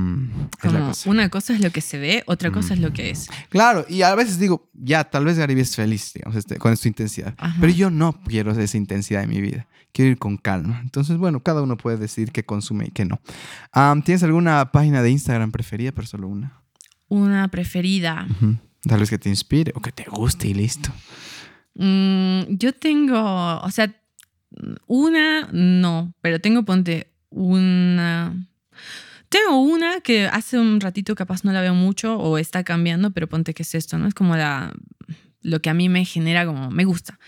es la Como cosa. una cosa es lo que se ve, otra cosa es lo que es. Claro, y a veces digo, ya, tal vez Gary Vee es feliz, digamos, este, con su intensidad. Ajá. Pero yo no quiero esa intensidad en mi vida. Quiero ir con calma. Entonces, bueno, cada uno puede decidir qué consume y qué no. ¿Tienes alguna página de Instagram preferida, pero solo una? Una preferida. Tal vez que te inspire o que te guste y listo. Mm, yo tengo, o sea, una no, pero tengo, ponte, una... Tengo una que hace un ratito capaz no la veo mucho o está cambiando, pero ponte que es esto, ¿no? Es como la, lo que a mí me genera como, me gusta.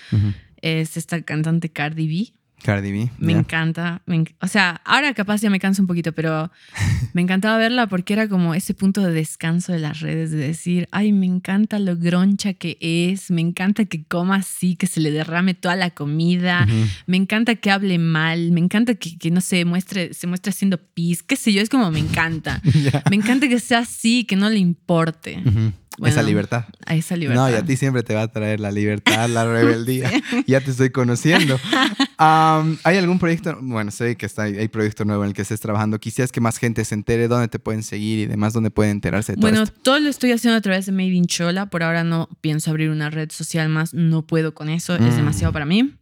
Es esta cantante Cardi B. Cardi B. Me encanta. me enc- o sea, ahora capaz ya me canso un poquito, pero me encantaba verla porque era como ese punto de descanso de las redes, de decir, ay, me encanta lo groncha que es, me encanta que coma así, que se le derrame toda la comida, me encanta que hable mal, me encanta que, que no se muestre, se muestre haciendo pis, qué sé yo, es como me encanta. Me encanta que sea así, que no le importe. Bueno, libertad. A esa libertad. No, y a ti siempre te va a traer la libertad, la rebeldía. Ya te estoy conociendo. ¿Hay algún proyecto? Bueno, sé que está, hay proyecto nuevo en el que estés trabajando. Quisieras que más gente se entere dónde te pueden seguir y demás, dónde pueden enterarse de todo Bueno, esto. todo lo estoy haciendo a través de Made in Chola. Por ahora no pienso abrir una red social más. No puedo con eso. Es Mm. demasiado para mí.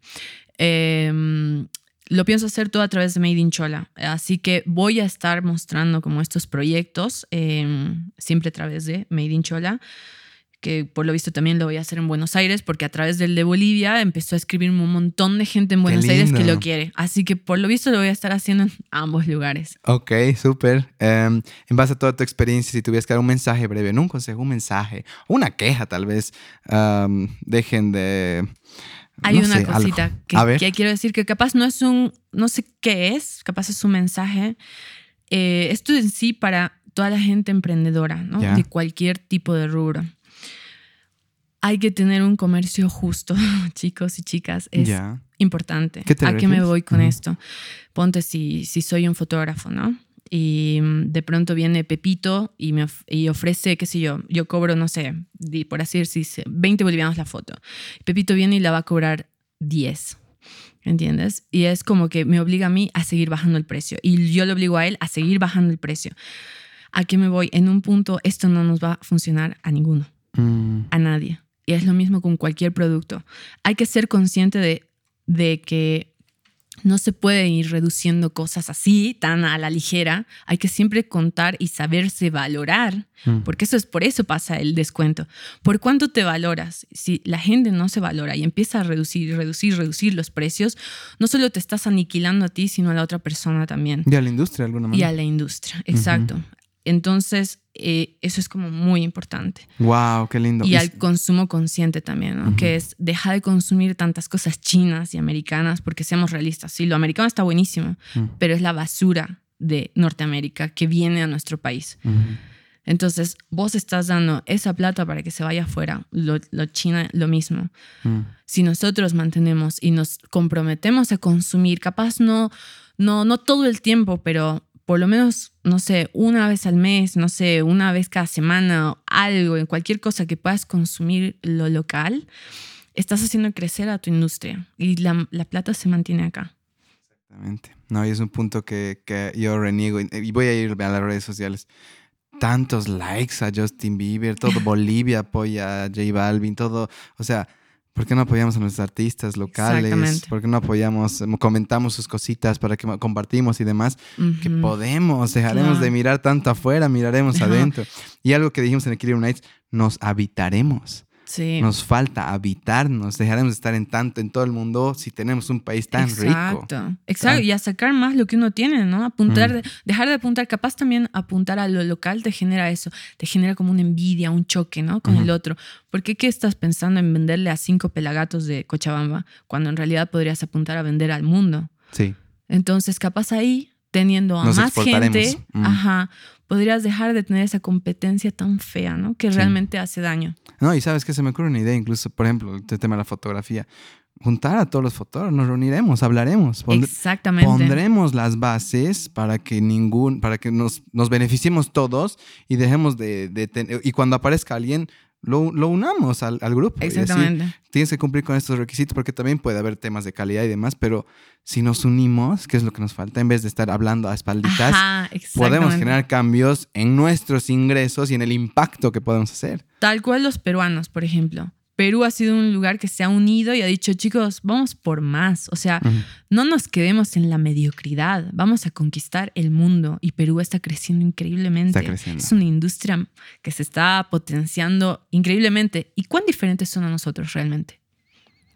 Eh, lo pienso hacer todo a través de Made in Chola. Así que voy a estar mostrando como estos proyectos eh, siempre a través de Made in Chola. Que por lo visto también lo voy a hacer en Buenos Aires, porque a través del de Bolivia empezó a escribirme un montón de gente en Buenos Aires que lo quiere. Así que por lo visto lo voy a estar haciendo en ambos lugares. Ok, súper. Em, en base a toda tu experiencia, si tuvieras que dar un mensaje breve, no un consejo, un mensaje, una queja tal vez, dejen de... Hay no una sé, cosita que, que quiero decir que capaz no es un, no sé qué es, capaz es un mensaje. Eh, esto en sí para toda la gente emprendedora, ¿no? Ya. De cualquier tipo de rubro. Hay que tener un comercio justo, chicos y chicas. Es Ya. importante. ¿Qué ¿A qué me refieres? voy con Ujú. esto? Ponte si, si soy un fotógrafo, ¿no? Y mm, de pronto viene Pepito y me of- y ofrece, qué sé yo, yo cobro, no sé, por así decirse, 20 bolivianos la foto. Pepito viene y la va a cobrar 10. ¿Entiendes? Y es como que me obliga a mí a seguir bajando el precio. Y yo le obligo a él a seguir bajando el precio. ¿A qué me voy? En un punto esto no nos va a funcionar a ninguno Mm, a nadie. Y es lo mismo con cualquier producto. Hay que ser consciente de, de que no se puede ir reduciendo cosas así, tan a la ligera. Hay que siempre contar y saberse valorar, mm. porque eso es por eso pasa el descuento. ¿Por cuánto te valoras? Si la gente no se valora y empieza a reducir, reducir, reducir los precios, no solo te estás aniquilando a ti, sino a la otra persona también Y a la industria de alguna y a la industria. Exacto. Entonces, eh, eso es como muy importante Wow, qué lindo. y al consumo consciente también, ¿no? Que es dejar de consumir tantas cosas chinas y americanas, porque seamos realistas. Sí, lo americano está buenísimo, Mm. pero es la basura de Norteamérica que viene a nuestro país. Entonces, vos estás dando esa plata para que se vaya afuera. Lo, lo China, lo mismo. Mm. Si nosotros mantenemos y nos comprometemos a consumir, capaz no, no, no todo el tiempo, pero por lo menos, no sé, una vez al mes, no sé, una vez cada semana, algo, en cualquier cosa que puedas consumir lo local, estás haciendo crecer a tu industria y la, la plata se mantiene acá. Exactamente. No, y es un punto que, que yo reniego. Y voy a ir a las redes sociales. Tantos likes a Justin Bieber, todo Bolivia apoya a J Balvin, todo. O sea, ¿por qué no apoyamos a nuestros artistas locales? ¿Por qué no apoyamos, comentamos sus cositas para que compartimos y demás? Que podemos, dejaremos Claro. de mirar tanto afuera, miraremos adentro. Y algo que dijimos en Equilibrium Nights, nos habitaremos. Sí. Nos falta habitarnos, dejaremos de estar en tanto en todo el mundo si tenemos un país tan rico. Exacto, exacto. Y a sacar más lo que uno tiene, ¿no? Apuntar, de- dejar de apuntar, capaz también apuntar a lo local te genera eso, te genera como una envidia, un choque, ¿no? Con el otro. ¿Por qué, qué estás pensando en venderle a cinco pelagatos de Cochabamba cuando en realidad podrías apuntar a vender al mundo? Sí. Entonces, capaz ahí, teniendo a Nos más gente, Mm. ajá, podrías dejar de tener esa competencia tan fea, ¿no? Que Sí. realmente hace daño. No, y sabes que se me ocurre una idea, incluso, por ejemplo, el tema de la fotografía. Juntar a todos los fotógrafos, nos reuniremos, hablaremos. Exactamente. Pondremos las bases para que ningún, para que nos, nos beneficiemos todos y dejemos de, de ten- y cuando aparezca alguien, lo, lo unamos al, al grupo. y así Exactamente. tienes que cumplir con estos requisitos porque también puede haber temas de calidad y demás, pero si nos unimos, ¿qué es lo que nos falta? En vez de estar hablando a espalditas, Ajá, podemos exactamente. generar cambios en nuestros ingresos y en el impacto que podemos hacer. Tal cual los peruanos, por ejemplo. Perú ha sido un lugar que se ha unido y ha dicho, chicos, vamos por más. O sea, no nos quedemos en la mediocridad, vamos a conquistar el mundo. Y Perú está creciendo increíblemente. Está creciendo. Es una industria que se está potenciando increíblemente. ¿Y cuán diferentes son a nosotros realmente?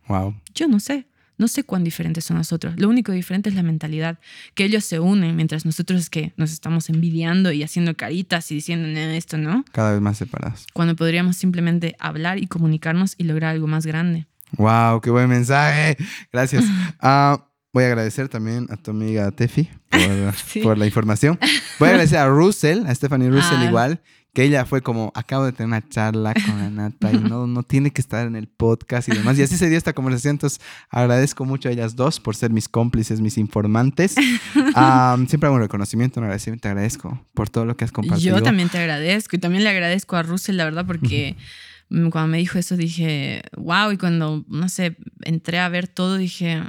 Wow. Yo no sé. No sé cuán diferentes son nosotros. Lo único diferente es la mentalidad. Que ellos se unen mientras nosotros es que nos estamos envidiando y haciendo caritas y diciendo "No, esto, ¿no? Cada vez más separados. Cuando podríamos simplemente hablar y comunicarnos y lograr algo más grande. Wow, qué buen mensaje. Gracias. Ah, voy a agradecer también a tu amiga Tefi por, Sí. por la información. Voy a agradecer a Russell, a Stephanie Russell Ah. igual, que ella fue como, acabo de tener una charla con Anata y no, no tiene que estar en el podcast y demás. Y así se dio esta conversación. Entonces, agradezco mucho a ellas dos por ser mis cómplices, mis informantes. siempre hago un reconocimiento, un agradecimiento. Te agradezco por todo lo que has compartido. Yo también te agradezco y también le agradezco a Russell, la verdad, porque cuando me dijo eso dije, wow, y cuando, no sé, entré a ver todo, dije,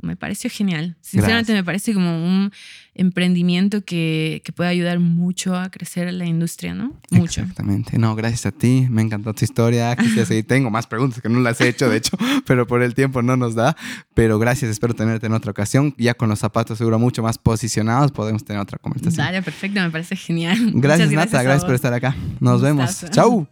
me pareció genial. Sinceramente me parece como un emprendimiento que, que, puede ayudar mucho a crecer la industria, ¿no? Mucho. Exactamente. No, gracias a ti. Me encantó tu historia. Tengo más preguntas que no las he hecho, de hecho, pero por el tiempo no nos da. Pero gracias, espero tenerte en otra ocasión. Ya con los zapatos seguro mucho más posicionados podemos tener otra conversación. Dale, perfecto, me parece genial. Gracias, Nata. Gracias por estar acá. Nos vemos. Chau.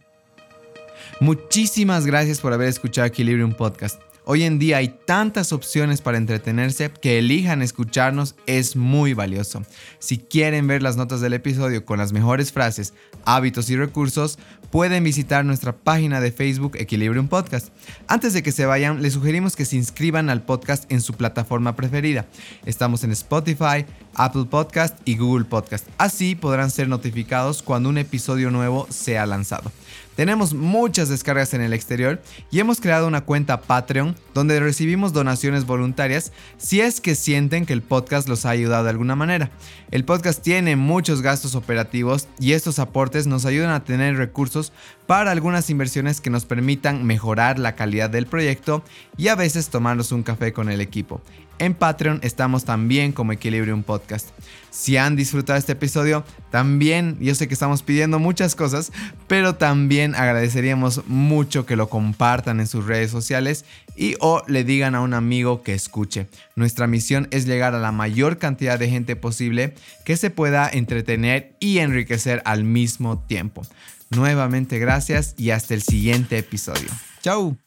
Muchísimas gracias por haber escuchado Equilibrium Podcast. Hoy en día hay tantas opciones para entretenerse que elijan escucharnos es muy valioso. Si quieren ver las notas del episodio con las mejores frases, hábitos y recursos, pueden visitar nuestra página de Facebook Equilibrium Podcast. Antes de que se vayan, les sugerimos que se inscriban al podcast en su plataforma preferida. Estamos en Spotify, Apple Podcast y Google Podcast. Así podrán ser notificados cuando un episodio nuevo sea lanzado. Tenemos muchas descargas en el exterior y hemos creado una cuenta Patreon donde recibimos donaciones voluntarias si es que sienten que el podcast los ha ayudado de alguna manera. El podcast tiene muchos gastos operativos y estos aportes nos ayudan a tener recursos para algunas inversiones que nos permitan mejorar la calidad del proyecto y a veces tomarnos un café con el equipo. En Patreon estamos también como Equilibrium Podcast. Si han disfrutado este episodio, también, yo sé que estamos pidiendo muchas cosas, pero también agradeceríamos mucho que lo compartan en sus redes sociales y o le digan a un amigo que escuche. Nuestra misión es llegar a la mayor cantidad de gente posible que se pueda entretener y enriquecer al mismo tiempo. Nuevamente gracias y hasta el siguiente episodio. Chau.